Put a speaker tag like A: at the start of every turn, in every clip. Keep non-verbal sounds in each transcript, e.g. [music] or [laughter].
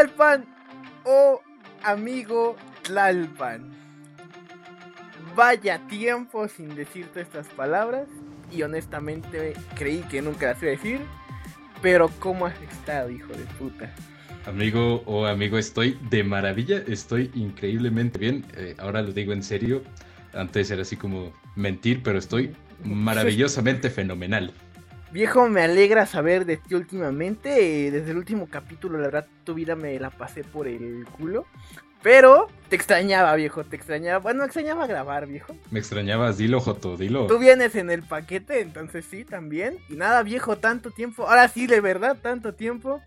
A: Tlalpan, oh amigo Tlalpan. Vaya tiempo sin decirte estas palabras y honestamente creí que nunca las iba a decir. Pero ¿cómo has estado, hijo de puta?
B: Amigo o amigo, estoy de maravilla, estoy increíblemente bien. Eh, ahora lo digo en serio. Antes era así como mentir, pero estoy [laughs] maravillosamente fenomenal.
A: Viejo, me alegra saber de ti últimamente. Eh, desde el último capítulo, la verdad, tu vida me la pasé por el culo. Pero te extrañaba, viejo, te extrañaba. Bueno, extrañaba grabar, viejo.
B: Me extrañabas, dilo, Joto, dilo.
A: Tú vienes en el paquete, entonces sí, también. Y nada, viejo, tanto tiempo. Ahora sí, de verdad, tanto tiempo.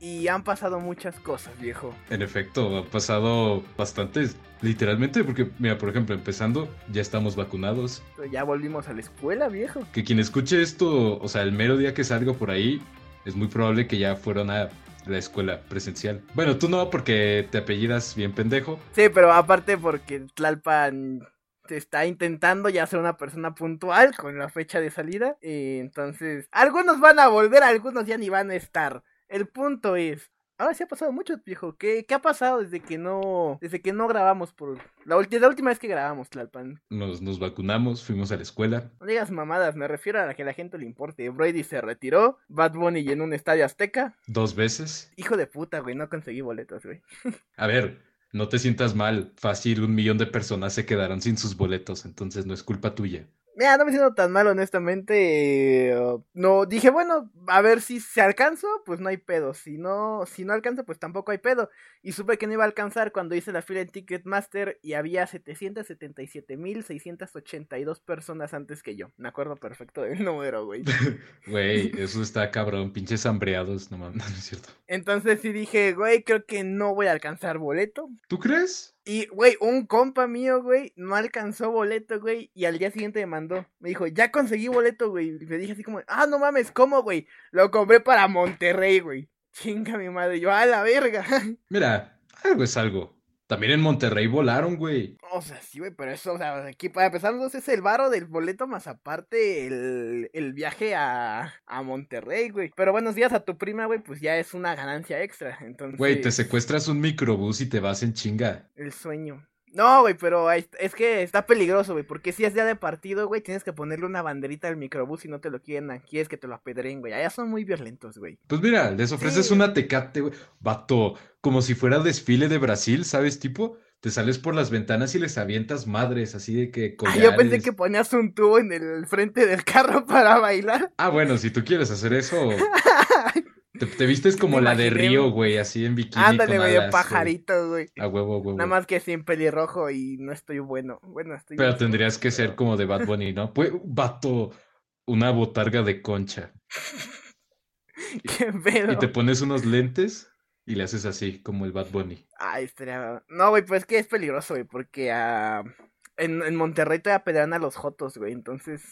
A: Y han pasado muchas cosas, viejo.
B: En efecto, ha pasado bastantes, literalmente, porque, mira, por ejemplo, empezando, ya estamos vacunados.
A: Ya volvimos a la escuela, viejo.
B: Que quien escuche esto, o sea, el mero día que salga por ahí, es muy probable que ya fueron a la escuela presencial. Bueno, tú no, porque te apellidas bien pendejo.
A: Sí, pero aparte porque Tlalpan está intentando ya ser una persona puntual con la fecha de salida. Eh, entonces, algunos van a volver, algunos ya ni van a estar. El punto es, ahora sí ha pasado mucho, viejo. ¿Qué, qué ha pasado desde que no desde que no grabamos por la, la última vez que grabamos, Tlalpan?
B: Nos, nos vacunamos, fuimos a la escuela.
A: No digas mamadas, me refiero a que a la gente le importe. Brady se retiró, Bad Bunny llenó un estadio azteca.
B: Dos veces.
A: Hijo de puta, güey, no conseguí boletos, güey. [laughs]
B: a ver, no te sientas mal. Fácil, un millón de personas se quedaron sin sus boletos, entonces no es culpa tuya.
A: Mira, no me siento tan mal, honestamente. no, dije, bueno, a ver si se alcanzo, pues no hay pedo. Si no, si no alcanzo, pues tampoco hay pedo. Y supe que no iba a alcanzar cuando hice la fila en Ticketmaster y había 777.682 personas antes que yo. Me acuerdo perfecto del número, güey. [laughs]
B: Güey, eso está cabrón. Pinches hambreados, no mames, [laughs] no es cierto.
A: Entonces sí dije, güey, creo que no voy a alcanzar boleto.
B: ¿Tú crees?
A: Y, güey, un compa mío, güey, no alcanzó boleto, güey, y al día siguiente me mandó. Me dijo, ya conseguí boleto, güey. Y me dije así como, ah, no mames, ¿cómo, güey? Lo compré para Monterrey, güey. Chinga mi madre, yo a la verga. [laughs]
B: Mira, algo es algo. También en Monterrey volaron, güey.
A: O sea, sí, güey, pero eso, o sea, aquí para empezar, no es el varo del boleto más aparte el, el viaje a, a Monterrey, güey. Pero buenos días a tu prima, güey, pues ya es una ganancia extra, entonces...
B: Güey, te secuestras un microbús y te vas en chinga.
A: El sueño. No, güey, pero es que está peligroso, güey, porque si es día de partido, güey, tienes que ponerle una banderita al microbús y no te lo quieren, quieres que te lo apedreen, güey. Allá son muy violentos, güey.
B: Pues mira, les ofreces una tecate, güey. Vato, como si fuera desfile de Brasil, ¿sabes? Tipo, te sales por las ventanas y les avientas madres, así de que
A: Ah, yo pensé que ponías un tubo en el frente del carro [laughs] para bailar.
B: Ah, bueno, si tú quieres hacer eso... [laughs] Te, vistes como la de Río, güey, así en bikini.
A: Ándale, güey, pajarito, güey.
B: A huevo, huevo.
A: Nada más que sin pelirrojo y no estoy bueno. Bueno, estoy.
B: Pero tendrías que ser como de Bad Bunny, ¿no? Pues, vato, una botarga de concha. [laughs]
A: ¿Qué pedo?
B: Y te pones unos lentes y le haces así, como el Bad Bunny.
A: Ay, estaría. No, güey, pues es que es peligroso, güey, porque uh, en, en Monterrey te apedrean a los jotos, güey, entonces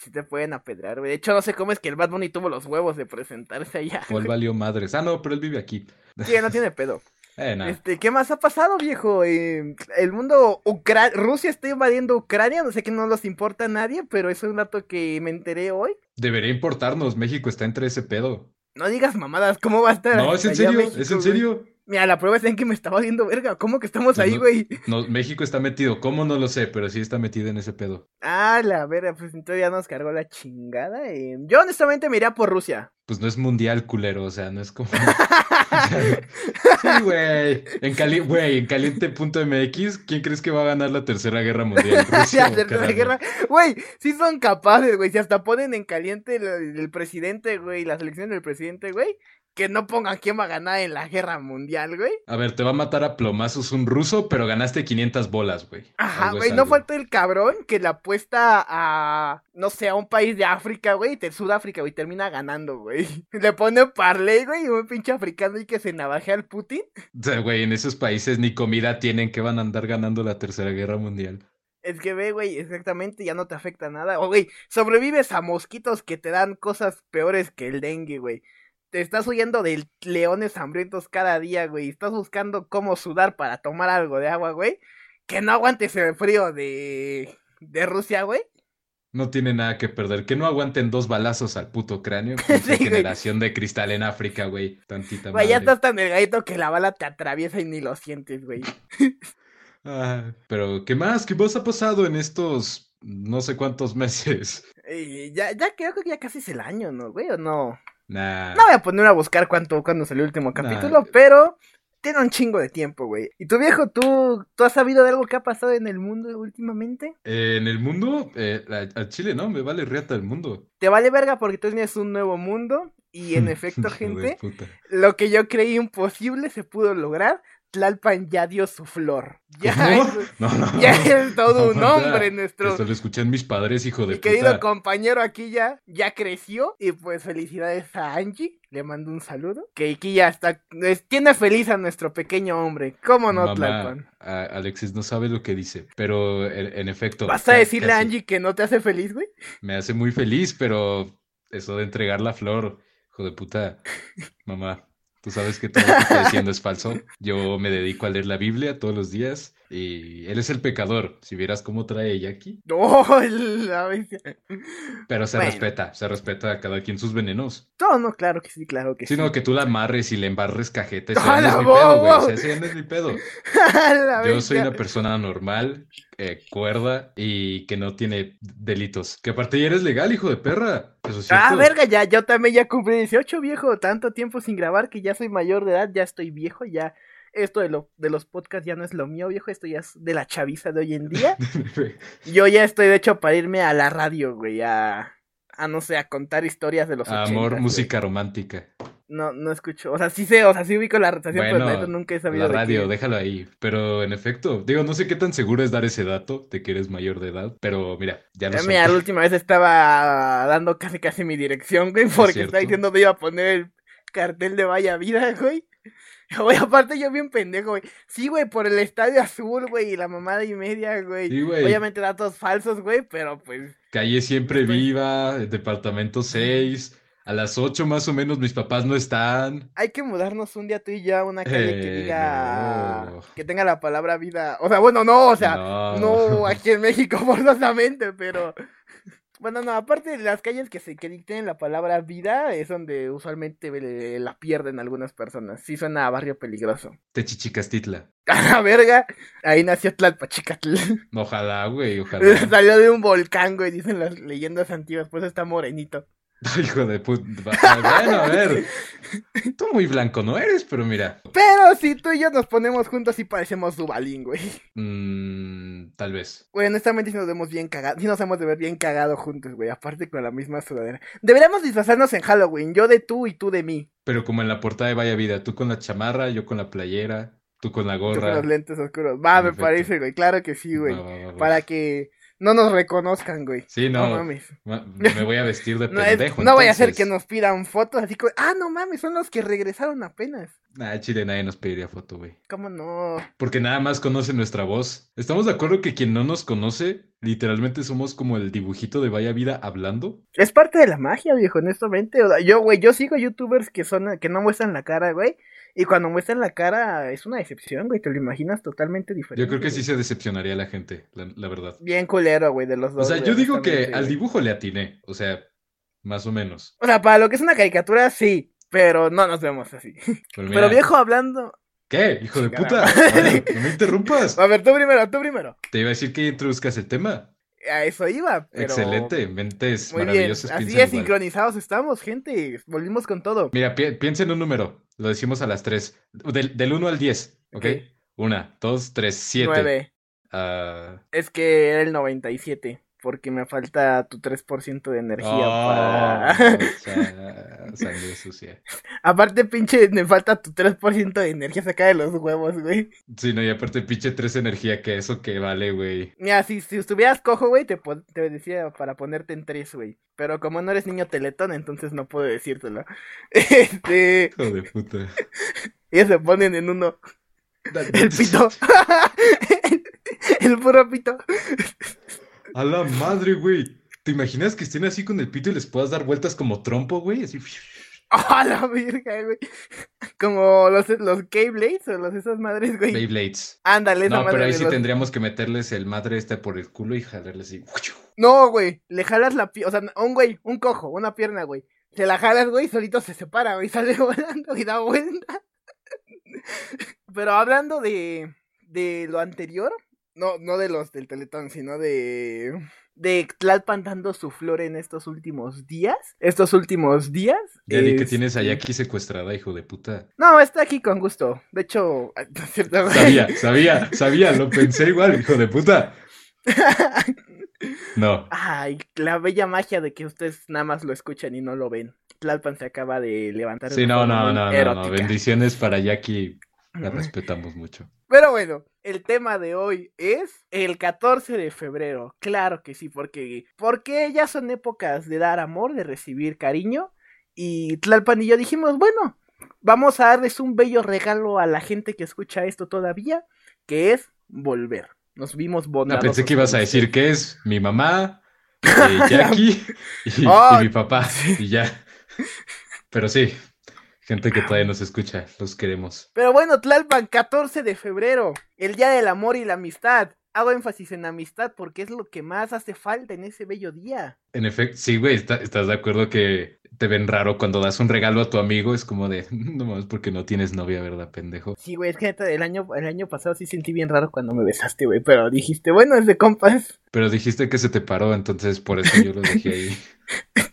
A: si te pueden apedrear, güey. De hecho, no sé cómo es que el Bad Bunny tuvo los huevos de presentarse allá.
B: O él valió madres. Ah, no, pero él vive aquí.
A: Sí, no tiene pedo. [laughs]
B: Eh,
A: este, ¿qué más ha pasado, viejo? Eh, el mundo Ucra Rusia está invadiendo Ucrania, no sé que no nos importa a nadie, pero es un dato que me enteré hoy.
B: Debería importarnos, México está entre ese pedo.
A: No digas mamadas, ¿cómo va a estar?
B: No, es en serio, es en serio.
A: Mira, la prueba es en que me estaba viendo verga. ¿Cómo que estamos ahí, güey?
B: No, México está metido. ¿Cómo no lo sé? Pero sí está metido en ese pedo.
A: Ah, la verga, pues entonces ya nos cargó la chingada. Eh. Yo honestamente me iría por Rusia.
B: Pues no es mundial, culero. O sea, no es como. [laughs] [laughs] sí, güey. En, cali... güey, en caliente.mx, ¿quién crees que va a ganar la tercera guerra mundial? [laughs]
A: Rusia la tercera guerra. Güey, sí son capaces, güey. Si hasta ponen en caliente el, el presidente, güey, la selección del presidente, güey que no pongan quién va a ganar en la guerra mundial, güey.
B: A ver, te va a matar a plomazos un ruso, pero ganaste 500 bolas, güey.
A: Ajá, güey, no falta el cabrón que le apuesta a, no sé, a un país de África, güey, de Sudáfrica, güey, termina ganando, güey. [laughs] Le pone parley, güey, y un pinche africano y que se navaje al Putin.
B: O sea, güey, en esos países ni comida tienen que van a andar ganando la tercera guerra mundial.
A: Es que ve, güey, exactamente, ya no te afecta nada. O, güey, sobrevives a mosquitos que te dan cosas peores que el dengue, güey te estás huyendo de leones hambrientos cada día, güey. Estás buscando cómo sudar para tomar algo de agua, güey. Que no aguantes el frío de, de Rusia, güey.
B: No tiene nada que perder. Que no aguanten dos balazos al puto cráneo. [laughs]
A: Sí,
B: generación de cristal en África, güey. Tantita
A: Güey, ya estás tan delgadito que la bala te atraviesa y ni lo sientes, güey. [laughs]
B: Ah, pero, ¿qué más? ¿Qué más ha pasado en estos no sé cuántos meses?
A: Y ya, ya creo que ya casi es el año, ¿no, güey? ¿O no?
B: Nah.
A: No voy a poner a buscar cuánto, cuándo salió el último capítulo, pero tiene un chingo de tiempo, güey. ¿Y tu viejo, tú, tú has sabido de algo que ha pasado en el mundo últimamente?
B: Eh, en el mundo, eh, a- al Chile no, me vale riata el mundo.
A: Te vale verga porque tú tienes un nuevo mundo y en [laughs] efecto, gente, lo que yo creí imposible se pudo lograr. Tlalpan ya dio su flor. Ya, es,
B: No, no.
A: ya es todo un [laughs] hombre nuestro.
B: Esto lo escuchan mis padres, hijo de
A: Mi querido compañero aquí ya, ya creció y pues felicidades a Angie, le mando un saludo, que aquí ya está, es- tiene feliz a nuestro pequeño hombre, ¿cómo no,
B: Mamá,
A: Tlalpan?
B: a- Alexis no sabe lo que dice, pero en, en efecto.
A: ¿Vas a decirle a Angie que no te hace feliz, güey?
B: Me hace muy feliz, pero eso de entregar la flor, hijo de puta, mamá, tú sabes que todo lo que estoy diciendo es falso. Yo me dedico a leer la Biblia todos los días y él es el pecador. Si vieras cómo trae Jackie, [laughs]
A: Oh, la bestia.
B: pero se
A: Bueno.
B: respeta, se respeta a cada quien sus venenos.
A: No, no, claro que sí, claro que sí.
B: Sino que tú la amarres y le embarres cajeta, eso [laughs]
A: ¡A
B: ya no es
A: la
B: mi pedo, güey. O
A: bobo!
B: sea, ese no es mi pedo. [laughs]
A: La
B: Yo soy una persona normal, eh, cuerda y que no tiene delitos. Que aparte ya eres legal, hijo de perra. Eso es
A: Ah, verga, ya, yo también ya cumplí 18, viejo, tanto tiempo sin grabar que ya soy mayor de edad, ya estoy viejo, ya esto de, lo, de los podcasts ya no es lo mío, viejo, esto ya es de la chaviza de hoy en día. [laughs] Yo ya estoy, de hecho, para irme a la radio, güey, a, a no sé, a contar historias de los
B: Amor,
A: 80s,
B: música romántica.
A: No, no escucho, o sea, sí sé, o sea, sí ubico la rotación, pero
B: Bueno,
A: neta nunca he sabido
B: La radio, déjalo ahí. Pero en efecto, digo, no sé qué tan seguro es dar ese dato de que eres mayor de edad, pero mira, ya lo
A: Eh,
B: soy.
A: Mira, la última vez estaba dando casi casi mi dirección, güey, porque
B: cierto?
A: estaba diciendo que iba a poner el cartel de Vaya Vida, [laughs] güey. Güey, aparte yo bien pendejo, güey. Sí, güey, por el Estadio Azul, güey, y la mamada y media, güey.
B: Sí, güey.
A: Obviamente datos falsos, güey, pero pues...
B: Calle siempre viva, departamento 6. A las 8 más o menos mis papás no están.
A: Hay que mudarnos un día tú y yo a una calle que
B: Eh,
A: diga...
B: no.
A: Que tenga la palabra vida. O sea, bueno, no, o sea,
B: No.
A: no aquí en México [laughs] forzosamente, pero... Bueno, no, aparte de las calles que se que tienen la palabra vida, es donde usualmente le- la pierden algunas personas. Sí suena a barrio peligroso.
B: Techichicastitla. [laughs]
A: A la verga, ahí nació Tlalpachicatl.
B: Ojalá, güey, ojalá. [laughs]
A: Salió de un volcán, güey, dicen las leyendas antiguas, pues está morenito. [laughs]
B: Hijo de puta. Bueno, a ver. [laughs] Tú muy blanco no eres, pero mira.
A: Pero si tú y yo nos ponemos juntos y parecemos Dubalín, güey.
B: mm, tal vez.
A: Güey, honestamente sí nos vemos bien cagados, sí nos hemos de ver bien cagados juntos, güey, aparte con la misma sudadera. Deberíamos disfrazarnos en Halloween, yo de tú y tú de mí.
B: Pero como en la portada de Vaya Vida, tú con la chamarra, yo con la playera, tú con la
A: Tú con
B: gorra.
A: los lentes oscuros. Va, me parece, güey, claro que sí, güey. Para que no nos reconozcan, güey.
B: Sí, no.
A: No mames.
B: ma- Me voy a vestir de [laughs]
A: No, es-
B: pendejo.
A: no vaya a ser que nos pidan fotos así como, ah, no mames, son los que regresaron apenas.
B: Nah, chile, nadie nos pediría foto, güey.
A: ¿Cómo no?
B: Porque nada más conoce nuestra voz. ¿Estamos de acuerdo que quien no nos conoce, literalmente somos como el dibujito de Vaya Vida hablando?
A: Es parte de la magia, viejo, honestamente. O sea, yo, güey, yo sigo youtubers que son, que no muestran la cara, güey. Y cuando muestran la cara es una decepción, güey. Te lo imaginas totalmente diferente.
B: Yo creo que
A: güey.
B: sí se decepcionaría la gente, la, la verdad.
A: Bien culero, güey, de los
B: O
A: dos.
B: sea,
A: güey,
B: yo digo que al dibujo le atiné. O sea, más o menos.
A: O sea, para lo que es una caricatura, sí. Pero no nos vemos así. [laughs]
B: Pero,
A: Pero viejo, hablando.
B: ¿Qué? Hijo de puta. Ver, no me [laughs] interrumpas.
A: A ver, tú primero, tú primero.
B: Te iba a decir que introduzcas el tema.
A: A eso iba, pero...
B: Excelente, mentes
A: Muy bien,
B: maravillosas.
A: así
B: piensan
A: de
B: igual.
A: sincronizados estamos, gente. Volvimos con todo.
B: Mira, pi- piensa en un número. Lo decimos a las 3. Del, del 1 al 10. ¿Ok?
A: Ok.
B: Una, dos, tres, siete.
A: Nueve.
B: Ah,
A: Es que era el 97, porque me falta tu 3% de energía
B: oh,
A: para...
B: sa- [laughs] sangre sucia.
A: Aparte, pinche, me falta tu 3% de energía saca de los huevos, güey.
B: Sí, no, y aparte pinche 3 energía, que eso que vale, güey.
A: Mira, si, si estuvieras cojo, güey, te, te decía para ponerte en 3, güey. Pero como no eres niño teletón, entonces no puedo decírtelo. [laughs] Este...
B: Hijo de puta.
A: Ellos se ponen en uno. El pito. el, [laughs] el puro pito.
B: A la madre, güey. ¿Te imaginas que estén así con el pito y les puedas dar vueltas como trompo, güey? Así. [laughs]
A: ¡Ah, la verga, güey! Como los, los K-Blades o los esas madres, güey.
B: Beyblades.
A: Ándale, esa
B: No,
A: madre
B: pero ahí
A: de
B: sí
A: los-
B: tendríamos que meterles el madre este por el culo y jalarles así.
A: No, güey, le jalas la pierna, o sea, un güey, un cojo, una pierna, güey. Se la jalas, güey, solito se separa, güey, [laughs] sale volando y da vuelta. Pero hablando de, de lo anterior, no, no de los del Teletón, sino de de Tlalpan dando su flor en estos últimos días. Estos últimos días.
B: Ya di que tienes a Jackie este, secuestrada, hijo de puta.
A: No, está aquí con gusto. De hecho, [laughs]
B: sabía, sabía, sabía, lo pensé igual, hijo de puta. [laughs] No.
A: Ay, la bella magia de que ustedes nada más lo escuchan y no lo ven. Tlalpan se acaba de levantar.
B: Sí, no, no, no, no, no, Bendiciones para Jackie. La respetamos mucho.
A: Pero bueno, el tema de hoy es el 14 de febrero. Claro que sí, porque, porque ya son épocas de dar amor, de recibir cariño. Y Tlalpan y yo dijimos, bueno, vamos a darles un bello regalo a la gente que escucha esto todavía, que es volver. Nos vimos bondadosos.
B: No, pensé que ibas a decir que es mi mamá, [laughs] eh, Jackie y, oh, mi papá. Y ya. [laughs] Pero sí, Gente que todavía nos escucha, los queremos.
A: Pero bueno, Tlalpan, 14 de febrero, el Día del Amor y la Amistad. Hago énfasis en amistad porque es lo que más hace falta en ese bello día.
B: En efecto, sí, güey, ¿estás de acuerdo que te ven raro cuando das un regalo a tu amigo? Es como de, [laughs] no más porque no tienes novia, ¿verdad, pendejo?
A: Sí, güey, es que el año, el año pasado sí sentí bien raro cuando me besaste, güey, pero dijiste, bueno, es de compas.
B: Pero dijiste que se te paró, entonces por eso yo lo dejé ahí. [laughs]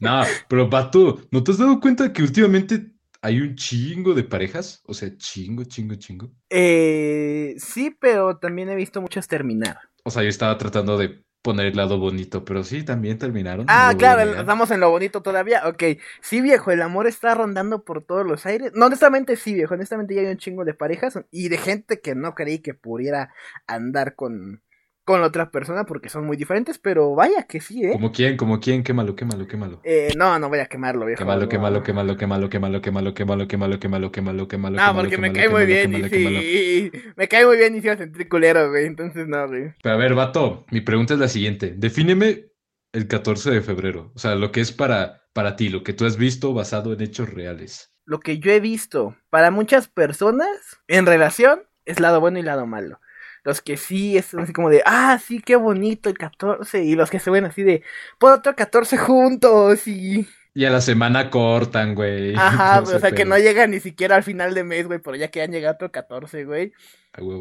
B: No, pero Pato, ¿no te has dado cuenta que últimamente hay un chingo de parejas? O sea, chingo, chingo, chingo.
A: Eh, sí, pero también he visto muchas terminar.
B: O sea, yo estaba tratando de poner el lado bonito, pero sí, también terminaron.
A: Ah, claro, estamos en lo bonito todavía. Ok, sí, viejo, el amor está rondando por todos los aires. No, honestamente sí, viejo, honestamente ya hay un chingo de parejas y de gente que no creí que pudiera andar con con la otra persona porque son muy diferentes, pero vaya que sí, ¿eh?
B: ¿Como quién? ¿Como quién? Quémalo, quémalo, quémalo.
A: Eh, no, no voy a quemarlo, viejo.
B: Quémalo, quémalo, quémalo, quémalo, quémalo, quémalo, quémalo, quémalo, quémalo, quémalo, quémalo,
A: No, porque me cae muy bien y sí, me cae muy bien y si a sentir culero, güey, entonces no, güey.
B: Pero a ver, vato, mi pregunta es la siguiente. Defíneme el 14 de febrero, o sea, lo que es para, para ti, lo que tú has visto basado en hechos reales.
A: Lo que yo he visto para muchas personas en relación es lado bueno y lado malo los que sí es así como de, ah, sí, qué bonito el 14, y los que se ven así de, por otro 14 juntos, y...
B: Y a la semana cortan, güey. [laughs] [laughs]
A: Ajá, o sea, que no llegan ni siquiera al final de mes, güey, pero ya que han llegado otro 14, güey.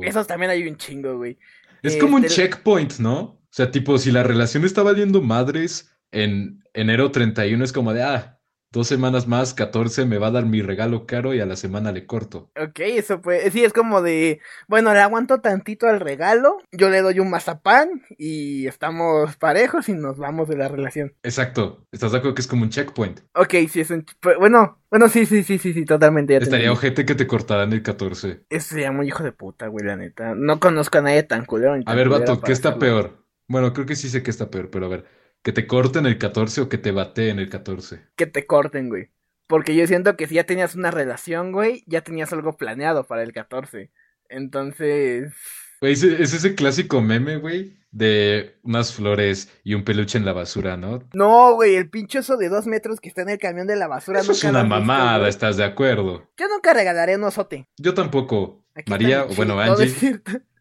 A: Esos también hay un chingo, güey.
B: Es como un este, checkpoint, ¿no? O sea, tipo, si la relación está valiendo madres en enero 31, es como de, ah, dos semanas más, 14, me va a dar mi regalo caro y a la semana le corto.
A: Ok, eso pues, sí, es como de, bueno, le aguanto tantito al regalo, yo le doy un mazapán y estamos parejos y nos vamos de la relación.
B: Exacto, ¿estás de acuerdo que es como un checkpoint?
A: Ok, sí, es un, bueno, bueno, sí, sí, sí, sí, sí, totalmente.
B: Estaría ojete que te cortaran el 14.
A: Eso sería muy hijo de puta, güey, la neta. No conozco a nadie tan culero.
B: a ver, vato, ¿qué está peor? Bueno, creo que sí sé que está peor, pero a ver, ¿Que te corten el 14 o que te bateen el 14?
A: Que te corten, güey. Porque yo siento que si ya tenías una relación, güey, ya tenías algo planeado para el 14. Entonces...
B: Güey, es, ese clásico meme, güey, de unas flores y un peluche en la basura, ¿no?
A: No, güey, el pinche oso de dos metros que está en el camión de la basura.
B: Eso es una mamada, ¿estás de acuerdo?
A: Yo nunca regalaré un osote.
B: Yo tampoco. María, o bueno, [laughs] Angie.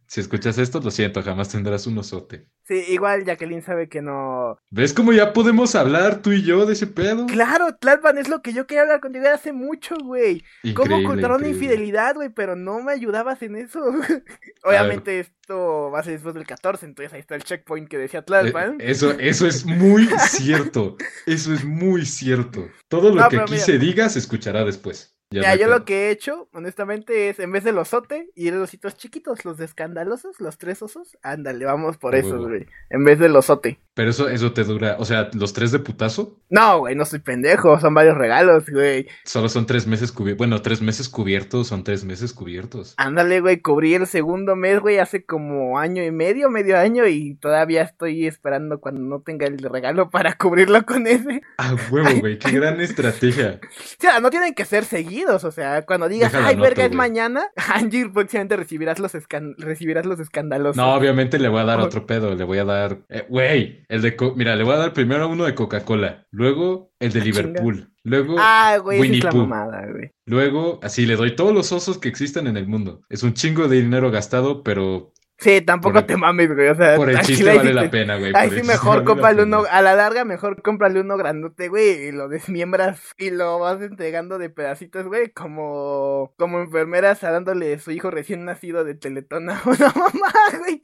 B: Si escuchas esto, lo siento, jamás tendrás un osote.
A: Sí, igual Jacqueline sabe que no.
B: ¿Ves cómo ya podemos hablar tú y yo de ese pedo?
A: Claro, Tlalpan es lo que yo quería hablar contigo hace mucho, güey. ¿Cómo ocultar una infidelidad, güey? Pero no me ayudabas en eso. [laughs] [laughs] Obviamente esto va a ser después del 14, entonces ahí está el checkpoint que decía Tlalpan.
B: Eh, eso, eso es muy [laughs] cierto. Eso es muy cierto. Todo lo que aquí se diga se escuchará después.
A: Ya, yo lo que he hecho, honestamente, es en vez del osote, ir los ositos chiquitos, los de escandalosos, los tres osos, ándale, vamos por eso, güey. En vez del osote.
B: Pero eso, eso te dura, o sea, ¿los tres de putazo?
A: No, güey, no soy pendejo, son varios regalos, güey.
B: Solo son tres meses cubiertos, bueno, tres meses cubiertos, son tres meses cubiertos.
A: Ándale, güey, cubrí el segundo mes, güey, hace como año y medio, medio año, y todavía estoy esperando cuando no tenga el regalo para cubrirlo con ese. [laughs]
B: Ah, huevo, güey, qué [laughs] gran estrategia.
A: O sea, no tienen que ser seguidos o sea, cuando digas, ay, verga, es mañana, [laughs] Angie, próximamente recibirás los, recibirás los escándalos.
B: No, obviamente le voy a dar otro pedo, le voy a dar, eh, güey, el de, mira, le voy a dar primero uno de Coca-Cola, luego el de ah, Liverpool, luego
A: ah, güey, Winnie es mamada, güey.
B: Luego, así le doy todos los osos que existen en el mundo. Es un chingo de dinero gastado, pero
A: Sí, tampoco
B: el-
A: te mames, güey. O sea,
B: Por el chiste vale la pena, güey.
A: Ahí sí mejor
B: vale la
A: cómprale uno, a la larga mejor cómprale uno grandote, güey, y lo desmiembras y lo vas entregando de pedacitos, güey, como, como enfermeras a dándole su hijo recién nacido de teletón [laughs] a una mamá, güey.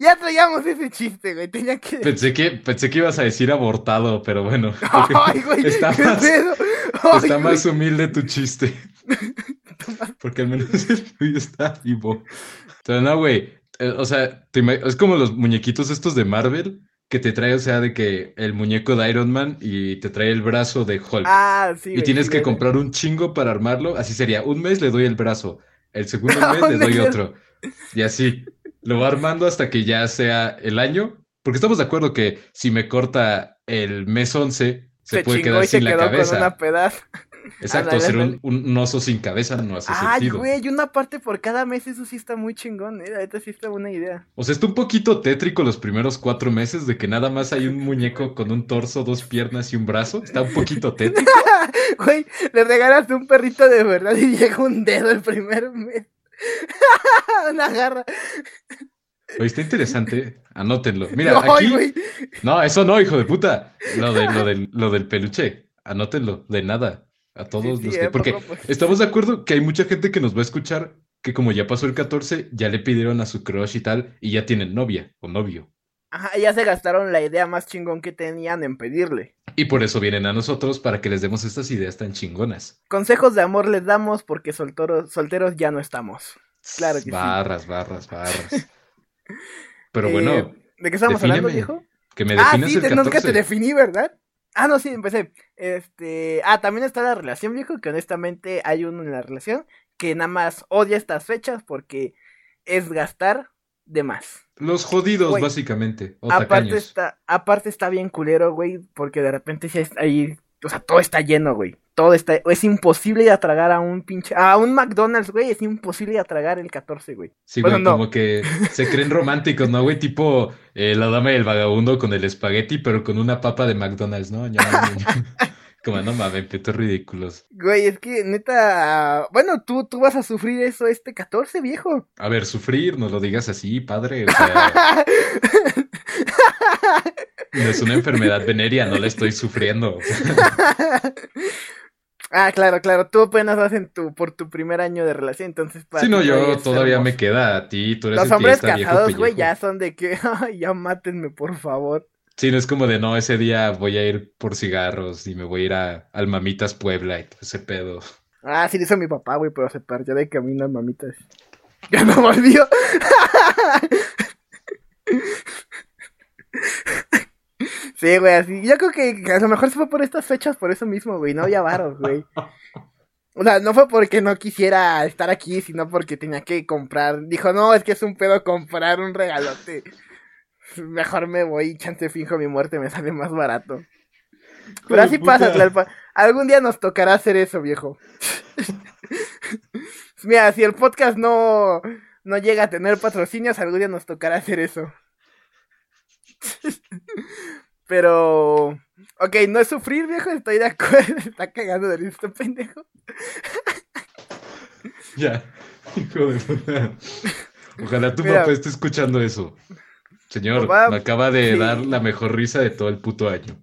A: Ya traíamos ese chiste, güey, tenía que...
B: Pensé que, pensé que ibas a decir abortado, pero bueno. [laughs]
A: Ay, güey, [laughs]
B: está
A: qué
B: más-
A: pedo. Ay,
B: Está
A: güey.
B: más humilde tu chiste. [laughs] Porque al menos el tuyo está vivo. Pero no, güey. eh, O sea, es como los muñequitos estos de Marvel que te trae, o sea, de que el muñeco de Iron Man y te trae el brazo de Hulk.
A: Ah, sí,
B: y
A: güey,
B: tienes
A: sí,
B: que
A: güey.
B: comprar un chingo para armarlo. Así sería, un mes le doy el brazo, el segundo mes le doy otro. Y así, lo va armando hasta que ya sea el año. Porque estamos de acuerdo que si me corta el mes 11, se, puede quedar
A: y se
B: sin la
A: quedó
B: cabeza.
A: con una pedazo.
B: Exacto, ser un, un- oso sin cabeza no hace
A: Ay,
B: sentido.
A: güey, y una parte por cada mes, eso sí está muy chingón, eh. Ahorita sí está buena idea.
B: O sea, está un poquito tétrico los primeros cuatro meses de que nada más hay un muñeco con un torso, dos piernas y un brazo. Está un poquito tétrico. [laughs]
A: Güey, le regalas un perrito de verdad y llega un dedo el primer mes. [laughs] Una garra.
B: Oye, está interesante. Anótenlo. Mira, [laughs]
A: Ay,
B: aquí.
A: güey.
B: No, eso no, hijo de puta. Lo, de, lo, del, lo del peluche. Anótenlo. De nada. A todos
A: Sí,
B: los
A: sí,
B: que.
A: eh,
B: Porque
A: poco, pues.
B: estamos de acuerdo que hay mucha gente que nos va a escuchar que, como ya pasó el 14, ya le pidieron a su crush y tal, y ya tienen novia o novio.
A: Ajá, ya se gastaron la idea más chingón que tenían en pedirle.
B: Y por eso vienen a nosotros para que les demos estas ideas tan chingonas.
A: Consejos de amor les damos porque solteros, solteros ya no estamos. Claro que sí.
B: barras, barras, barras. [laughs] Pero
A: Eh,
B: bueno,
A: ¿De qué estamos hablando, viejo?
B: que me
A: Ah,
B: definas
A: sí,
B: el
A: te, nunca
B: 14.
A: te definí, ¿verdad? Ah, no, sí, empecé. Este, ah, también está la relación, viejo, que honestamente hay uno en la relación que nada más odia estas fechas porque es gastar de más.
B: Los jodidos,
A: Güey.
B: básicamente. O
A: Aparte
B: tacaños.
A: está, aparte está bien culero, güey, porque de repente sí está ahí, o sea, todo está lleno, güey. Todo está, es imposible ir a tragar a un pinche, a un McDonald's, güey, es imposible ir a tragar el 14, güey.
B: Sí,
A: Bueno,
B: güey,
A: no.
B: como que se [laughs] creen románticos, ¿no, güey? Tipo eh, la dama y el vagabundo con el espagueti, pero con una papa de McDonald's, ¿no? Ñam. [laughs] Como, no mames, petos ridículos.
A: Güey, es que neta, bueno, tú, tú vas a sufrir eso este 14, viejo.
B: A ver, sufrir, no lo digas así, padre. O sea, [laughs] no es una enfermedad venérea, no la estoy sufriendo. [laughs]
A: ah, claro, claro, tú apenas vas en tu, por tu primer año de relación, entonces para
B: Sí, no, yo todavía me queda a ti, tú eres
A: Los
B: el
A: hombres casados, güey, ya son de que, [laughs] "Ay, ya mátenme, por favor.
B: Sí, no es como de no, ese día voy a ir por cigarros y me voy a ir a al Mamitas Puebla y ese pedo.
A: Ah, sí, lo hizo mi papá, güey, pero se perdió de camino mamitas. [laughs] Ya no volvió. [laughs] Sí, güey, así. Yo creo que a lo mejor se fue por estas fechas, por eso mismo, güey. No había varos, güey. O sea, no fue porque no quisiera estar aquí, sino porque tenía que comprar. Dijo, no, es que es un pedo comprar un regalote. Mejor me voy y chance finjo mi muerte, me sale más barato. Pero así
B: puta.
A: pasa. Algún día nos tocará hacer eso, viejo. [laughs] Mira, si el podcast no, no llega a tener patrocinios, algún día nos tocará hacer eso. [laughs] Pero... Ok, no es sufrir, viejo, estoy de acuerdo. [laughs] Está cagando de listo, pendejo.
B: Ya, hijo de puta. Ojalá tu
A: Mira.
B: papá esté escuchando eso. Señor,
A: Papá,
B: me acaba de
A: sí.
B: dar la mejor risa de todo el puto año.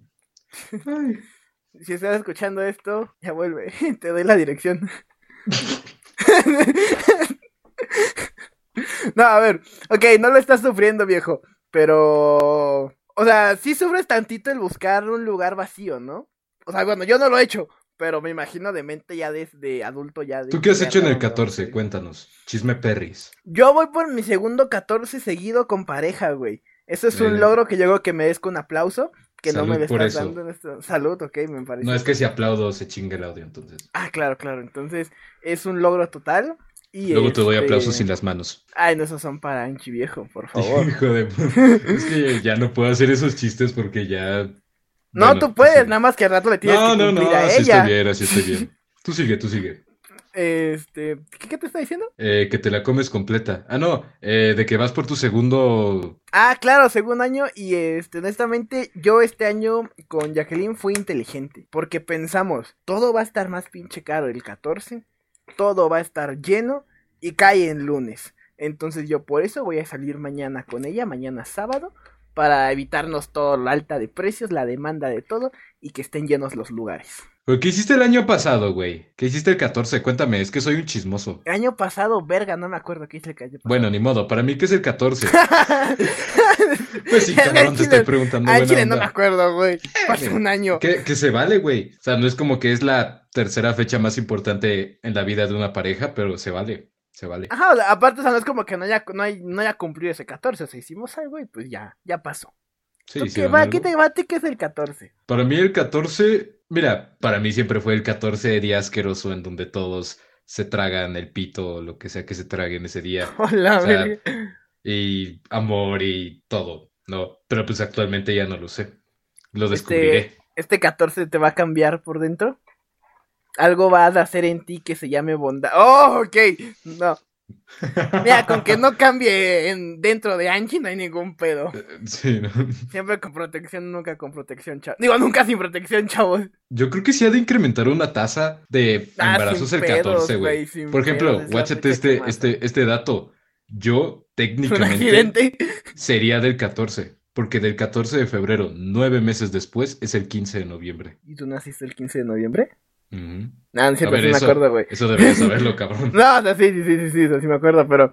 A: Si estás escuchando esto, ya vuelve. [laughs] Te doy la dirección. [laughs] no, a ver. Ok, no lo estás sufriendo, viejo. Pero... O sea, sí sufres tantito el buscar un lugar vacío, ¿no? O sea, bueno, yo no lo he hecho. Pero me imagino de mente ya desde adulto ya de...
B: ¿Tú qué has hecho en el
A: verga,
B: 14?
A: güey.
B: Cuéntanos. Chisme perris.
A: Yo voy por mi segundo 14 seguido con pareja, güey. Eso es un logro que yo creo que merezco un aplauso. Que no me lo estás dando en esto. Salud, ok, me parece.
B: No es que si aplaudo se chingue el audio, entonces.
A: Ah, claro, claro. Entonces, es un logro total. Y
B: Luego te doy
A: este,
B: aplausos sin las manos.
A: Ay, no, esos son para Anchi viejo, por favor. [laughs]
B: Hijo de. [laughs] Es que ya no puedo hacer esos chistes porque ya.
A: No,
B: Bueno,
A: tú puedes,
B: sí.
A: nada más que al rato le tienes
B: No,
A: que
B: no,
A: cumplir
B: no,
A: a
B: así
A: ella.
B: estoy bien, así estoy bien. Tú sigue, tú sigue. [laughs]
A: Este, ¿qué, qué te está diciendo?
B: Eh, que te la comes completa. Ah, no, eh, de que vas por tu segundo.
A: Ah, claro, segundo año y este, honestamente, yo este año con Jacqueline fui inteligente, porque pensamos, todo va a estar más pinche caro el 14, todo va a estar lleno y cae en lunes. Entonces yo por eso voy a salir mañana con ella, mañana sábado, para evitarnos todo la alta de precios, la demanda de todo y que estén llenos los lugares.
B: ¿Pero qué hiciste el año pasado, güey? ¿Qué hiciste el 14? Cuéntame, es que soy un chismoso.
A: El año pasado, verga, no me acuerdo qué hice el año pasado.
B: Bueno, ni modo, para mí, ¿qué es el 14? [laughs] pues sí, cabrón, te estoy preguntando.
A: Chile no me acuerdo, güey. Pasó un año.
B: Que, que se vale, güey. O sea, no es como que es la tercera fecha más importante en la vida de una pareja, pero se vale. Se vale.
A: Ajá, aparte, o sea, no es como que no haya, no, hay, no haya cumplido ese 14. O sea, hicimos algo y pues ya, ya pasó.
B: Sí,
A: ¿Tú
B: sí,
A: ¿Qué, va, ¿Qué te bate qué es el 14?
B: Para mí el 14, mira, para mí siempre fue el 14 de día asqueroso en donde todos se tragan el pito o lo que sea que se traguen ese día. [laughs]
A: Hola,
B: O sea, y amor y todo, ¿no? Pero pues actualmente ya no lo sé. Lo
A: Este,
B: descubriré.
A: este 14 te va a cambiar por dentro. Algo vas a hacer en ti que se llame bondad. Oh, ok. No. Mira, con que no cambie en, dentro de Angie no hay ningún pedo.
B: Sí, ¿no?
A: Siempre con protección, nunca con protección, chavos. Digo, nunca sin protección, chavos.
B: Yo creo que sí ha de incrementar una tasa de
A: Ah,
B: embarazos el 14,
A: pedos,
B: güey.
A: güey, sin
B: Por ejemplo,
A: pedos,
B: guáchate este, este, este dato. Yo técnicamente sería del 14, porque del 14 de febrero, nueve meses después, es el 15 de noviembre.
A: ¿Y tú naciste el 15 de noviembre?
B: Ujú.
A: No, cierto,
B: ver,
A: sí me acuerdo, güey.
B: eso deberías [laughs] saberlo, cabrón.
A: No, o sea, sí, sí, sí, sí, sí, sí me acuerdo, pero...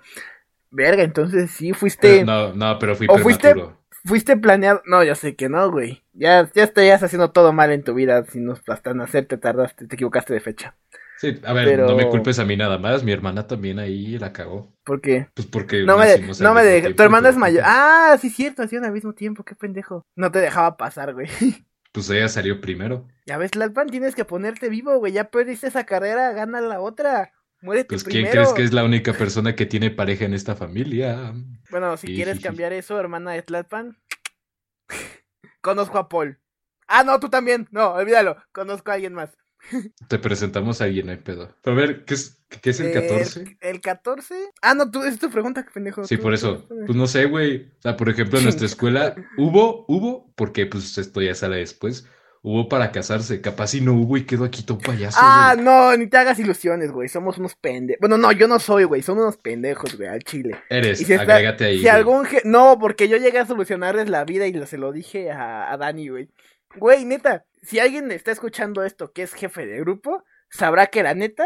A: Verga, entonces sí fuiste...
B: Eh, No, no, pero fui
A: ¿O fuiste-
B: prematuro.
A: Fuiste planeado. No, ya sé que no, güey. Ya, ya estarías haciendo todo mal en tu vida. Si no, hasta nacer te tardaste, te equivocaste de fecha.
B: Sí, a ver,
A: pero-
B: no me culpes a mí nada más. Mi hermana también ahí la cagó.
A: ¿Por qué?
B: Pues porque
A: No me,
B: al
A: no me Tu hermana es mayor. Ah, sí, cierto, hacían al mismo tiempo. Qué pendejo. No te dejaba pasar, güey. [laughs]
B: Pues ella salió primero.
A: Ya ves, Lalpan, tienes que ponerte vivo, güey. Ya perdiste esa carrera, gana la otra. Muérete
B: Pues ¿quién
A: primero.
B: crees que es la única persona que tiene pareja en esta familia?
A: Bueno, si quieres cambiar eso, hermana de Tlalpan. [laughs] Conozco a Paul. Ah, no, tú también. No, olvídalo. Conozco a alguien más.
B: Te presentamos a alguien, no hay pedo. Pero a ver, ¿qué es, qué es el
A: Eh,
B: 14?
A: El, el 14. Ah, no, tú, es tu pregunta, pendejo.
B: Sí,
A: Tú-
B: por eso. Pues no sé, güey. O sea, por ejemplo, en nuestra escuela [laughs] hubo, hubo, porque pues esto ya sale después, hubo para casarse. Capaz si no hubo y quedó aquí todo payaso,
A: Ah, no, ni te hagas ilusiones, güey. Somos unos pendejos. Bueno, no, yo no soy, güey. Son unos pendejos, güey, al chile.
B: Eres,
A: si está-
B: agrégate ahí.
A: Si algún... No, porque yo llegué a solucionarles la vida y se lo dije a, a Dani, güey. Güey, neta, si alguien está escuchando esto que es jefe de grupo, sabrá que la neta,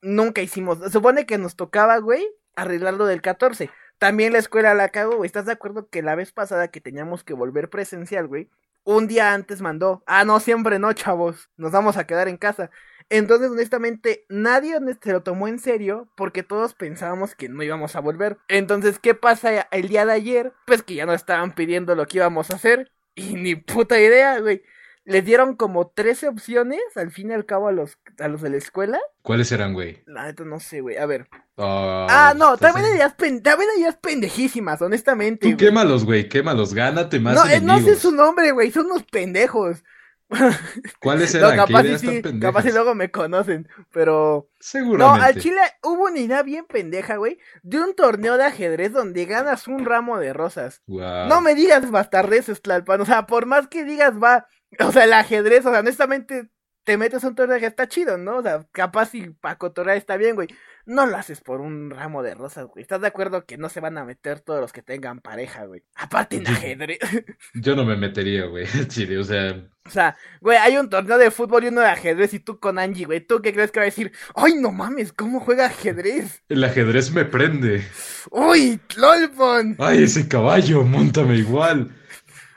A: nunca hicimos... Supone que nos tocaba, güey, arreglar lo del 14. También la escuela la cago, güey. ¿Estás de acuerdo que la vez pasada que teníamos que volver presencial, güey? Un día antes mandó, ah, no, siempre no, chavos, nos vamos a quedar en casa. Entonces, honestamente, nadie honest- se lo tomó en serio porque todos pensábamos que no íbamos a volver. Entonces, ¿qué pasa el día de ayer? Pues que ya no estaban pidiendo lo que íbamos a hacer y ni puta idea, güey. Les dieron como 13 opciones al fin y al cabo a los, a los de la escuela.
B: ¿Cuáles eran, güey?
A: La neta no sé, güey. A ver.
B: Ah,
A: Ah, no, también hay ideas, pen- también hay ideas pendejísimas, honestamente.
B: Tú
A: güey.
B: quémalos, güey, quémalos, gánate más
A: No, eh, no sé su nombre, güey, son unos pendejos. [laughs]
B: ¿Cuáles
A: No,
B: eran? ¿Qué
A: capaz y sí, capaz y luego me conocen, pero... No,
B: Seguramente.
A: al Chile hubo una idea bien pendeja, güey, de un torneo de ajedrez donde ganas un ramo de rosas. No me digas bastardeces, Tlalpan, o sea, por más que digas va, o sea, el ajedrez, o sea, honestamente te metes a un torneo que está chido, ¿no? O sea, capaz y para cotorrear está bien, güey. No lo haces por un ramo de rosas, güey. ¿Estás de acuerdo que no se van a meter todos los que tengan pareja, güey? Aparte en ajedrez. [laughs]
B: Yo no me metería, güey, [laughs] chile, o sea...
A: O sea, güey, hay un torneo de fútbol y uno de ajedrez y tú con Angie, güey. ¿Tú qué crees que va a decir? ¡Ay, no mames! ¿Cómo juega ajedrez?
B: El ajedrez me prende.
A: ¡Uy, Tlolpon!
B: Ay, ese caballo, montame igual.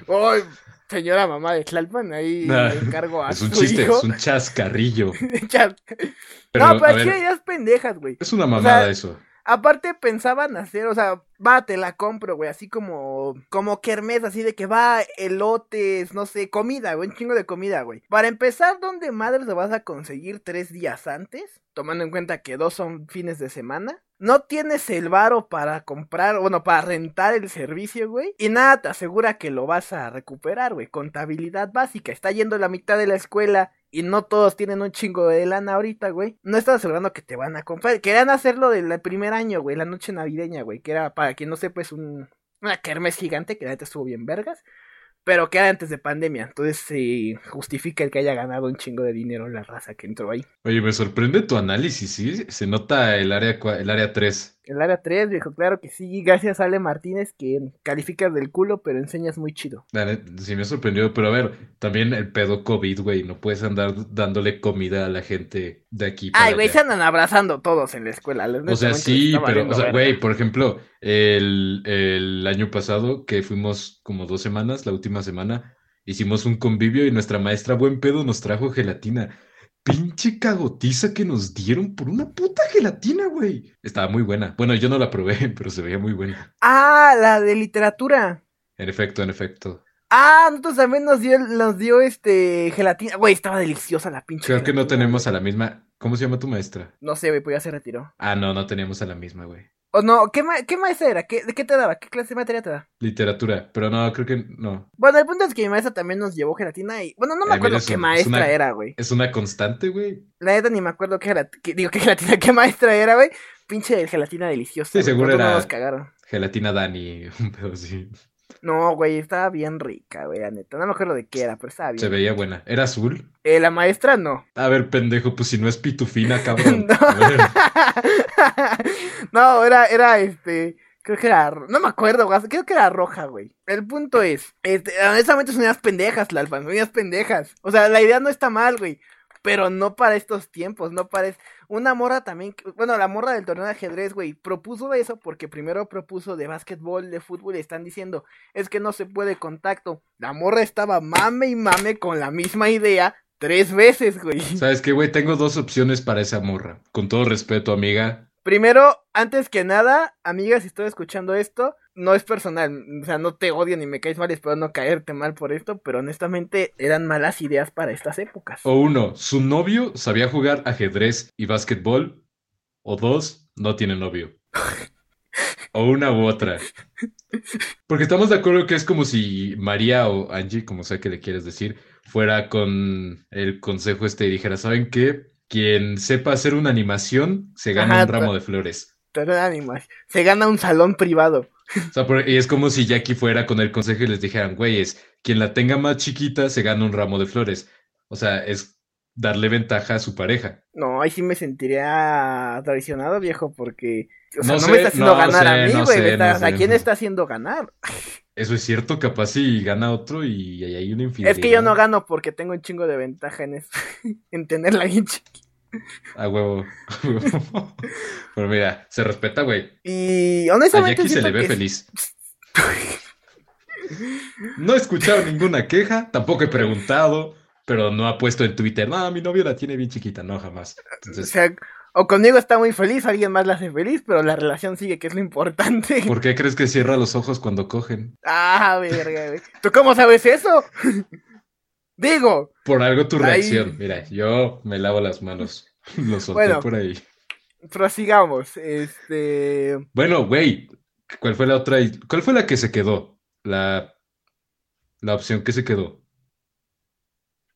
A: ¡Uy, señora mamá de Tlalpan! Ahí
B: Nah,
A: le encargo a
B: es un
A: su
B: chiste,
A: hijo.
B: es un chascarrillo. [laughs]
A: Chas-
B: Pero,
A: no, pero aquí hay ideas pendejas, güey.
B: es una mamada
A: sea,
B: eso.
A: Aparte pensaban hacer, o sea, va, te la compro, güey, así como, como kermés, así de que va, elotes, no sé, comida, güey, un chingo de comida, güey. Para empezar, ¿dónde madres lo vas a conseguir tres días antes? Tomando en cuenta que dos son fines de semana. No tienes el varo para comprar, bueno, para rentar el servicio, güey. Y nada te asegura que lo vas a recuperar, güey. Contabilidad básica. Está yendo la mitad de la escuela y no todos tienen un chingo de lana ahorita, güey. No estás asegurando que te van a comprar. Querían hacerlo del primer año, güey, la noche navideña, güey. Que era, para quien no sepa, es un, una kermés gigante que la neta estuvo bien vergas. Pero que era antes de pandemia. Entonces se justifica el que haya ganado un chingo de dinero la raza que entró ahí.
B: Oye, me sorprende tu análisis, ¿sí? Se nota el área, el área 3.
A: El área 3, viejo, claro que sí. Gracias, Ale Martínez, que calificas del culo, pero enseñas muy chido.
B: sí me sorprendió, pero a ver, también el pedo COVID, güey. No puedes andar dándole comida a la gente de aquí.
A: Ay, güey, se andan abrazando todos en la escuela.
B: O sea, sí, pero, o sea, güey, por ejemplo, el, el año pasado, que fuimos como dos semanas, la última semana, hicimos un convivio y nuestra maestra Buen Pedo nos trajo gelatina pinche cagotiza que nos dieron por una puta gelatina, güey. Estaba muy buena. Bueno, yo no la probé, [laughs] pero se veía muy buena.
A: Ah, la de literatura.
B: En efecto, en efecto.
A: Ah, nosotros también nos dio, nos dio este gelatina. Güey, estaba deliciosa la pinche.
B: Creo que no tenemos a la misma. ¿Cómo se llama tu maestra?
A: No sé, güey, pues ya se retiró.
B: Ah, no, no teníamos a la misma, güey.
A: O no, ¿qué, qué maestra era? ¿Qué, ¿De qué te daba? ¿Qué clase de materia te da?
B: Literatura, pero no, creo que no.
A: Bueno, el punto es que mi maestra también nos llevó gelatina y... Bueno, no me acuerdo qué maestra era, güey.
B: Es una constante, güey.
A: La neta ni me acuerdo qué gelatina... Digo, qué gelatina, qué maestra era, güey. Pinche gelatina deliciosa.
B: Sí, seguro era...
A: Nos cagaron.
B: Gelatina Dani, [laughs] un pedo así.
A: No, güey, estaba bien rica, güey, la neta. No me acuerdo de qué era, pero estaba bien.
B: Se veía buena. ¿Era azul?
A: Eh, la maestra no.
B: A ver, pendejo, pues si no es pitufina, [laughs] cabrón. [laughs]
A: no. era, era este. Creo que era. No me acuerdo, güey. Creo que era roja, güey. El punto es. Este, honestamente son unas pendejas, las son unas pendejas. O sea, la idea no está mal, güey pero no para estos tiempos, no para... Una morra también, bueno, la morra del torneo de ajedrez, güey, propuso eso porque primero propuso de básquetbol, de fútbol, y están diciendo, es que no se puede contacto. La morra estaba mame y mame con la misma idea tres veces, güey.
B: ¿Sabes qué, güey? Tengo dos opciones para esa morra. Con todo respeto, amiga.
A: Primero, antes que nada, amiga, si estoy escuchando esto, no es personal, o sea, no te odio ni me caes mal, espero no caerte mal por esto, pero honestamente eran malas ideas para estas épocas.
B: O uno, su novio sabía jugar ajedrez y básquetbol, o dos, no tiene novio. [laughs] o una u otra. Porque estamos de acuerdo que es como si María o Angie, como sea que le quieres decir, fuera con el consejo este y dijera, ¿saben qué? Quien sepa hacer una animación se gana un ramo de flores.
A: Se gana un salón privado.
B: O sea, y es como si Jackie fuera con el consejo y les dijeran, güeyes, quien la tenga más chiquita se gana un ramo de flores. O sea, es darle ventaja a su pareja.
A: No, ahí sí me sentiría traicionado, viejo, porque o sea, no, me está haciendo ganar a mí, güey. ¿A quién está haciendo ganar?
B: Eso es cierto, capaz si gana otro y hay una infinidad.
A: Es que yo no gano porque tengo un chingo de ventaja en eso, [laughs] en tenerla bien chiquita.
B: A huevo. Pero mira, se respeta, güey.
A: Y honestamente.
B: A Jackie se le ve feliz. [laughs] No he escuchado ninguna queja, tampoco he preguntado, pero no ha puesto en Twitter, no, mi novia la tiene bien chiquita, no, jamás.
A: O sea, o conmigo está muy feliz, alguien más la hace feliz, pero la relación sigue, que es lo importante.
B: ¿Por qué crees que cierra los ojos cuando cogen?
A: Ah, verga, güey. ¿Tú cómo sabes eso? Digo.
B: Por algo tu reacción. Mira, yo me lavo las manos. [laughs] Lo solté por ahí.
A: Prosigamos. Este.
B: Bueno, güey. ¿Cuál fue la otra? ¿Cuál fue la que se quedó? La, la opción que se quedó.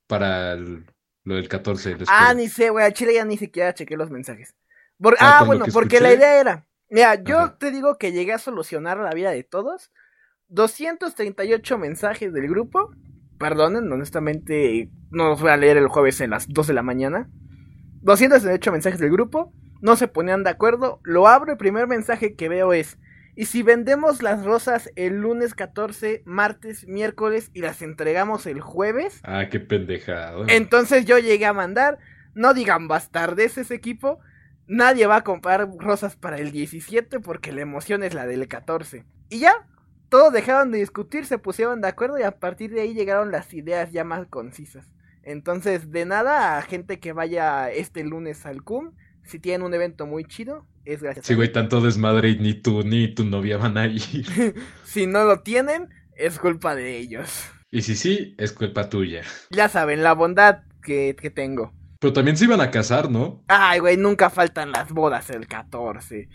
B: Para lo del 14.
A: Ah, ni sé, güey. A Chile ya ni siquiera chequé los mensajes. ah, ah bueno, porque la idea era. Mira, yo te digo que llegué a solucionar la vida de todos. 238 mensajes del grupo perdonen, honestamente no los voy a leer el jueves en las 2 de la mañana. 268 mensajes del grupo, no se ponían de acuerdo, lo abro, el primer mensaje que veo es, ¿y si vendemos las rosas el lunes 14, martes, miércoles y las entregamos el jueves?
B: Ah, qué pendejado.
A: Entonces yo llegué a mandar, no digan bastardes ese equipo, nadie va a comprar rosas para el 17 porque la emoción es la del 14. Y ya, todos dejaron de discutir, se pusieron de acuerdo y a partir de ahí llegaron las ideas ya más concisas. Entonces, de nada a gente que vaya este lunes al CUM, si tienen un evento muy chido, es gracias.
B: Sí, güey, tanto desmadre y ni tú ni tu novia van a ir. [laughs]
A: si no lo tienen, es culpa de ellos.
B: Y si sí, es culpa tuya.
A: Ya saben, la bondad que, que tengo.
B: Pero también se iban a casar, ¿no?
A: Ay, güey, nunca faltan las bodas el 14.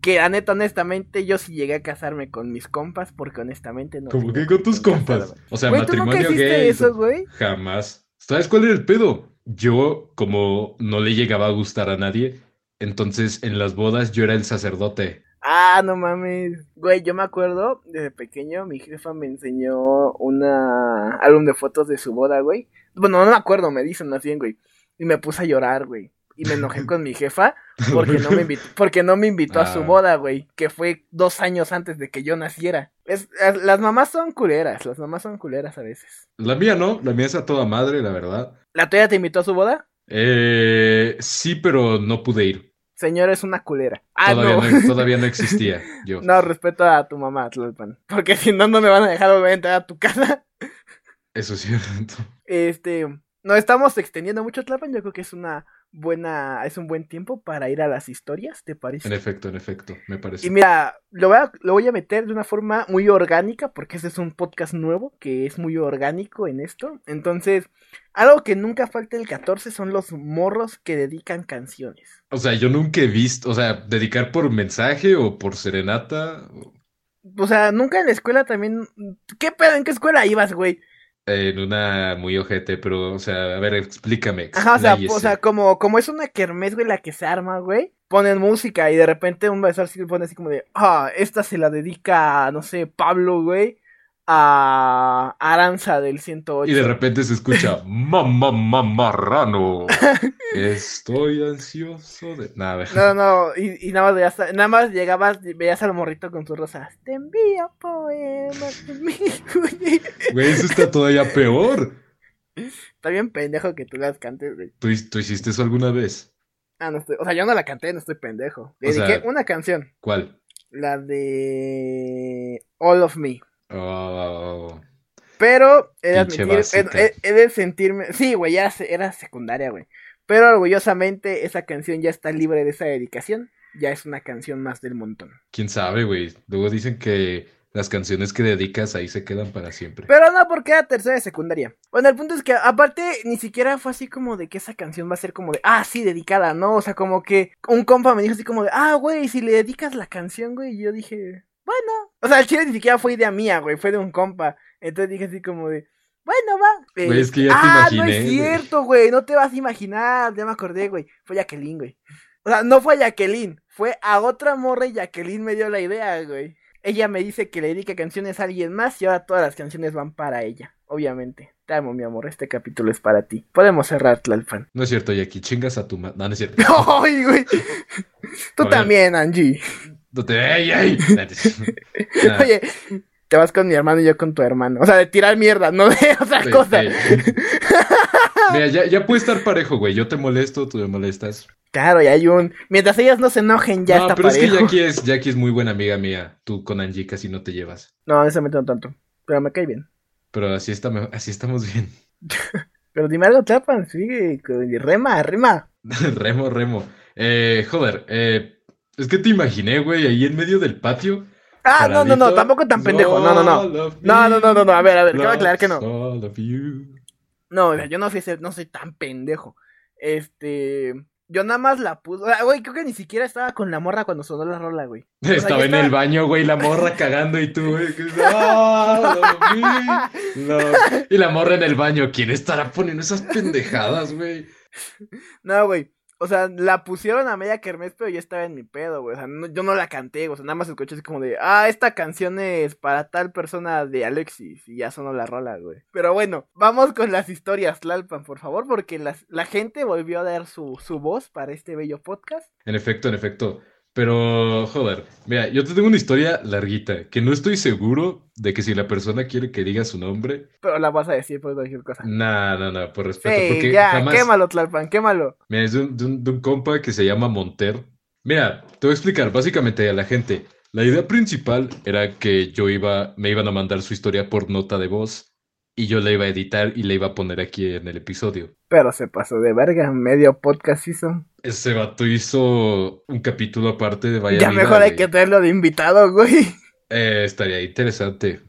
A: Que a neta, honestamente, yo sí llegué a casarme con mis compas, porque honestamente no.
B: ¿Cómo que con tus compas? O sea, matrimonio gay.
A: eso, güey?
B: Jamás. ¿Sabes cuál era el pedo? Yo, como no le llegaba a gustar a nadie, entonces en las bodas yo era el sacerdote.
A: Ah, no mames. Güey, yo me acuerdo, desde pequeño, mi jefa me enseñó una álbum de fotos de su boda, güey. Bueno, no me acuerdo, me dicen más bien, güey. Y me puse a llorar, güey. Y me enojé con mi jefa [laughs] porque no me invitó, porque no me invitó a su
B: Ah.
A: boda, güey, que fue dos años antes de que yo naciera. Es, es- las mamás son culeras, las mamás son culeras a veces.
B: La mía no, la mía es a toda madre, la verdad.
A: ¿La tuya te invitó a su boda?
B: Eh, sí, pero no pude ir.
A: Señor, es una culera. Ah,
B: todavía,
A: no.
B: no. [laughs] todavía no existía yo.
A: No, respeto a tu mamá, Tlalpan. Porque si no, no me van a dejar volver a entrar a tu casa.
B: Eso es cierto.
A: Este, nos estamos extendiendo mucho, Tlalpan. Yo creo que es una buena, es un buen tiempo para ir a las historias, ¿te parece?
B: En efecto, en efecto, me parece.
A: Y mira, lo voy, a, lo voy a meter de una forma muy orgánica, porque este es un podcast nuevo que es muy orgánico en esto. Entonces, algo que nunca falta el 14 son los morros que dedican canciones.
B: O sea, yo nunca he visto, o sea, dedicar por mensaje o por serenata. o-
A: O sea, nunca en la escuela también. ¿Qué pedo? ¿En qué escuela ibas, güey?
B: En una muy ojete, pero, o sea, a ver, explícame.
A: Ajá, o sea, o sea, como, como es una kermés, güey, la que se arma, güey. Ponen música y de repente un profesor sí pone así como de, ah, esta se la dedica, no sé, Pablo, güey, a Aranza del 108.
B: Y de repente se escucha, [laughs] mamá, mamarrano. Estoy ansioso de. Nada.
A: No, no, y, y nada más nada más llegabas, y veías al morrito con sus rosas. Te envío poemas güey.
B: Güey, eso está todavía peor.
A: Está bien pendejo que tú las cantes, güey.
B: ¿Tú, tú hiciste eso alguna vez?
A: Ah, no estoy, o sea, yo no la canté, no estoy pendejo.
B: Sea-
A: Dediqué una canción,
B: ¿Cuál?
A: la de All of Me.
B: Oh,
A: Pero he de admitir, he, de sentirme, sí, güey, ya era secundaria, güey. Pero orgullosamente esa canción ya está libre de esa dedicación. Ya es una canción más del montón.
B: quién sabe, güey. Luego dicen que las canciones que dedicas ahí se quedan para siempre.
A: Pero no, porque era tercera de secundaria. Bueno, el punto es que aparte ni siquiera fue así como de que esa canción va a ser como de, ah, sí, dedicada, ¿no? O sea, como que un compa me dijo así como de, ah, güey, si le dedicas la canción, güey, y yo dije, bueno. O sea, el chile ni siquiera fue idea mía, güey, fue de un compa. Entonces dije así como de, bueno, va. Eh,
B: Güey, es que ya te
A: ah, no
B: imaginé,
A: es
B: güey.
A: cierto, güey, no te vas a imaginar, ya me acordé, güey. Fue Jacqueline, güey. O sea, no fue a Jacqueline, fue a otra morra y Jacqueline me dio la idea, güey. Ella me dice que le dedique canciones a alguien más y ahora todas las canciones van para ella, obviamente. Te amo, mi amor, este capítulo es para ti. Podemos cerrar, Tlalpan.
B: No es cierto, Jackie, chingas a tu madre. No, no es cierto. [laughs]
A: ¡Ay, güey! Tú también, Angie.
B: ¡Ey, ey! [laughs] Nah,
A: Oye, te vas con mi hermano y yo con tu hermano. O sea, de tirar mierda, no de [laughs] otra cosa.
B: Mira, ya, ya puede estar parejo, güey. Yo te molesto, tú me molestas.
A: Claro, y hay un. Mientras ellas no se enojen, ya
B: no,
A: está
B: pero es que
A: parejo.
B: Jackie [laughs] es, Jackie es muy buena amiga mía. Tú con Angie casi no te llevas.
A: No, honestamente no tanto. Pero me cae bien.
B: Pero así, está, así estamos bien.
A: Pero dime algo, Tlalpan, sigue. Rema, rema.
B: Remo, remo. Eh, joder, eh, es que te imaginé, güey, ahí en medio del patio.
A: Ah, no, no, no, tampoco tan pendejo. No, no, no. No, no, no, no, no. A ver, a ver, cabe aclarar que no. No, o sea, yo no soy, no soy tan pendejo. Este. Yo nada más la puse. sea, Güey, creo que ni siquiera estaba con la morra cuando sonó la rola, güey. [laughs] sea,
B: Estaba en
A: estaba-
B: el baño, güey, la morra cagando y tú, güey. "Ah, love". [laughs] Y la morra en el baño. ¿Quién estará poniendo esas pendejadas, güey?
A: No, güey. O sea, la pusieron a media kermés, pero yo estaba en mi pedo, güey. O sea, yo no la canté, o sea, nada más escuché así como de, ah, esta canción es para tal persona de Alexis. Y ya sonó la rola, güey. Pero bueno, vamos con las historias, Tlalpan, por favor, porque la gente volvió a dar su, su voz para este bello podcast.
B: En efecto, en efecto. Pero, joder, mira, yo te tengo una historia larguita, que no estoy seguro de que si la persona quiere que diga su nombre.
A: Pero la vas a decir por cualquier cosa.
B: Nah, no, no, por respeto,
A: Sí,
B: porque
A: ya,
B: jamás...
A: quémalo, Tlalpan, quémalo.
B: Mira, es de un, de un- de un compa que se llama Monter. Mira, te voy a explicar básicamente a la gente. La idea principal era que yo iba, me iban a mandar su historia por nota de voz y yo la iba a editar y la iba a poner aquí en el episodio.
A: Pero se pasó de verga, medio podcast hizo.
B: Ese vato hizo un capítulo aparte de Vaya
A: ya
B: Vida,
A: mejor hay
B: güey.
A: que traerlo de invitado, güey.
B: Eh, estaría interesante.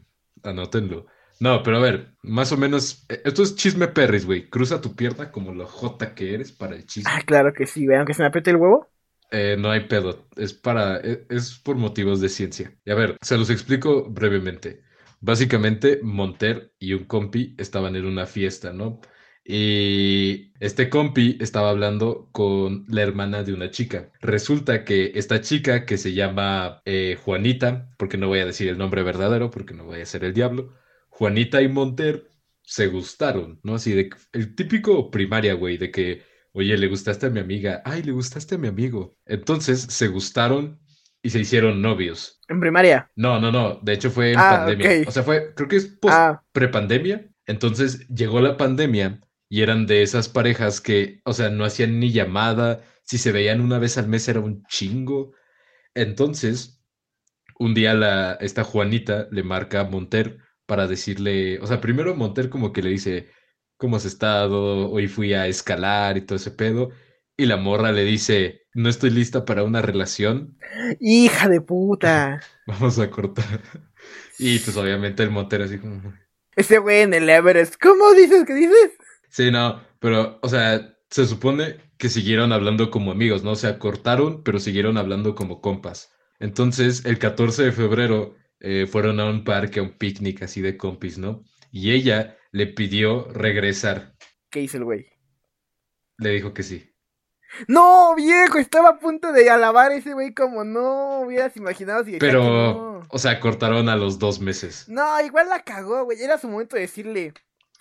B: Anótenlo. No, pero a ver, más o menos, eh, esto es chisme perris, güey. Cruza tu pierna como lo jota que eres para el chisme.
A: Ah, claro que sí, güey, aunque se me apriete el huevo.
B: Eh, no hay pedo, es para, e- es, por motivos de ciencia. Y a ver, se los explico brevemente. Básicamente, Monter y un compi estaban en una fiesta, ¿no? Y este compi estaba hablando con la hermana de una chica. Resulta que esta chica, que se llama eh, Juanita, porque no voy a decir el nombre verdadero, porque no voy a ser el diablo, Juanita y Monter se gustaron, ¿no? Así de el típico primaria, güey, de que oye, le gustaste a mi amiga, ay, le gustaste a mi amigo. Entonces se gustaron y se hicieron novios.
A: ¿En primaria?
B: No, no, no, de hecho fue en
A: Ah,
B: pandemia.
A: ok.
B: O sea, fue, creo que es post
A: Ah.
B: prepandemia. Entonces llegó la pandemia y eran de esas parejas que, o sea, no hacían ni llamada, si se veían una vez al mes era un chingo. Entonces, un día la, esta Juanita le marca a Monter para decirle, o sea, primero Monter como que le dice, ¿cómo has estado? Hoy fui a escalar y todo ese pedo. Y la morra le dice, no estoy lista para una relación,
A: Hija de puta. [laughs]
B: vamos a cortar. Y pues obviamente el Monter así como...
A: Ese güey en el Everest. ¿Cómo dices que dices?
B: Sí, no, pero, o sea, se supone que siguieron hablando como amigos, ¿no? O sea, cortaron, pero siguieron hablando como compas. Entonces, el 14 de febrero eh, fueron a un parque, a un picnic así de compis, ¿no? Y ella le pidió regresar.
A: ¿Qué hizo el güey?
B: Le dijo que sí.
A: No, viejo, estaba a punto de alabar a ese güey como no hubieras imaginado si
B: Pero,
A: no.
B: o sea, cortaron a los dos meses.
A: No, igual la cagó, güey. Era su momento de decirle,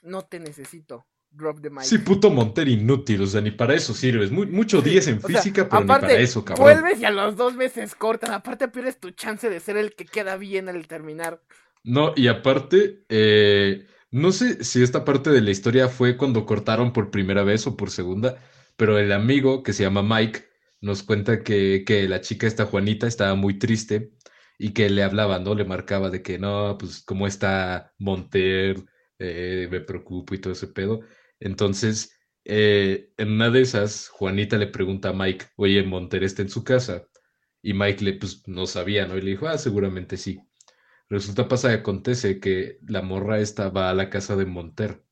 A: no te necesito. Drop the mic.
B: Sí, puto Monter inútil, o sea, ni para eso sirves. Mu- mucho 10 en
A: sea,
B: física, pero
A: aparte,
B: ni para eso, cabrón.
A: Vuelves y a los dos meses cortan. Aparte pierdes tu chance de ser el que queda bien al terminar.
B: No, y aparte, eh, no sé si esta parte de la historia fue cuando cortaron por primera vez o por segunda, pero el amigo que se llama Mike nos cuenta que, que la chica, esta Juanita, estaba muy triste y que le hablaba, ¿no? Le marcaba de que no, pues cómo está Monter, Eh, me preocupo y todo ese pedo. Entonces, eh, en una de esas, Juanita le pregunta a Mike, oye, Monter está en su casa. Y Mike le, pues, no sabía, ¿no? Y le dijo, ah, seguramente sí. Resulta, pasa y acontece que la morra esta va a la casa de Monter.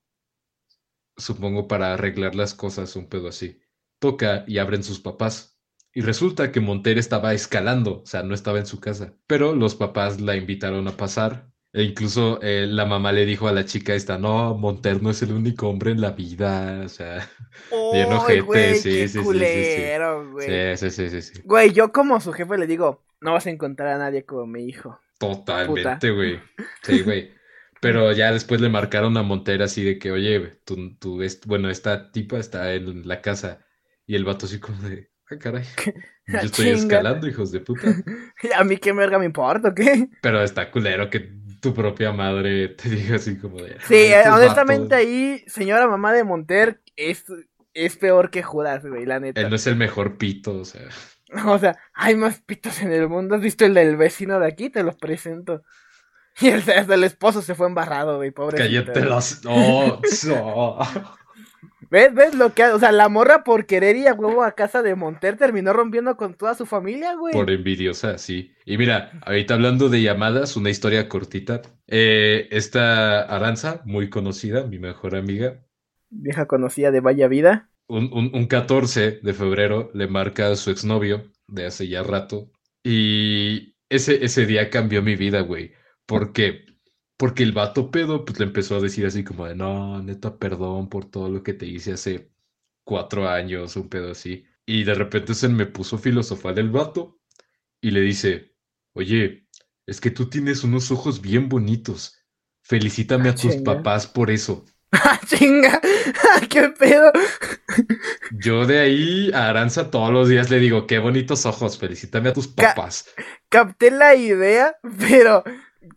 B: Supongo para arreglar las cosas, un pedo así. Toca y abren sus papás. Y resulta que Monter estaba escalando, o sea, no estaba en su casa. Pero los papás la invitaron a pasar. E incluso eh, la mamá le dijo a la chica esta, no, Monter no es el único hombre en la vida. O sea, [laughs] Bien
A: ¡Ay,
B: ojete, sí,
A: culero, güey!
B: sí, sí, sí, sí, sí.
A: Güey, yo como su jefe le digo, no vas a encontrar a nadie como mi hijo.
B: Totalmente, güey. Sí, güey. Pero ya después le marcaron a Monter así de que, oye, tú, tú, es- bueno, esta tipa está en la casa. Y el vato así como de, ah, caray. [laughs] Yo estoy escalando, hijos de puta. [laughs]
A: ¿A mí qué verga me importa o qué?
B: Pero está culero que tu propia madre te diga así como de.
A: Sí,
B: "Ay,
A: eh,
B: estos
A: honestamente
B: vatos".
A: ahí, señora mamá de Monter, es, es peor que Judas, güey, la neta.
B: Él no es el mejor pito, o sea. [laughs]
A: O sea, hay más pitos en el mundo. ¿Has visto el del vecino de aquí? Te los presento. [laughs] Y el, el esposo se fue embarrado, güey, pobre.
B: Cállate los. [laughs] Oh, no.
A: ¿Ves? ¿Ves lo que ha- O sea, la morra por querer ir a huevo a casa de Monter terminó rompiendo con toda su familia, güey.
B: Por envidiosa, sí. Y mira, ahorita hablando de llamadas, una historia cortita. Eh, esta Aranza, muy conocida, mi mejor amiga,
A: Vieja conocida de Vaya Vida.
B: un, un, un 14 de febrero le marca a su exnovio de hace ya rato. Y ese, ese día cambió mi vida, güey. ¿Por qué? Porque el vato pedo, pues le empezó a decir así como de, no, neta, perdón por todo lo que te hice hace cuatro años, un pedo así. Y de repente se me puso filosofal el vato y le dice, oye, es que tú tienes unos ojos bien bonitos. Felicítame
A: Ah,
B: a tus
A: chinga.
B: papás por eso. [laughs]
A: ¡Ah, chinga! [laughs] ¡Qué pedo! [laughs]
B: Yo de ahí a Aranza todos los días le digo, qué bonitos ojos, felicítame a tus
A: Ca-
B: papás.
A: Capté la idea, pero.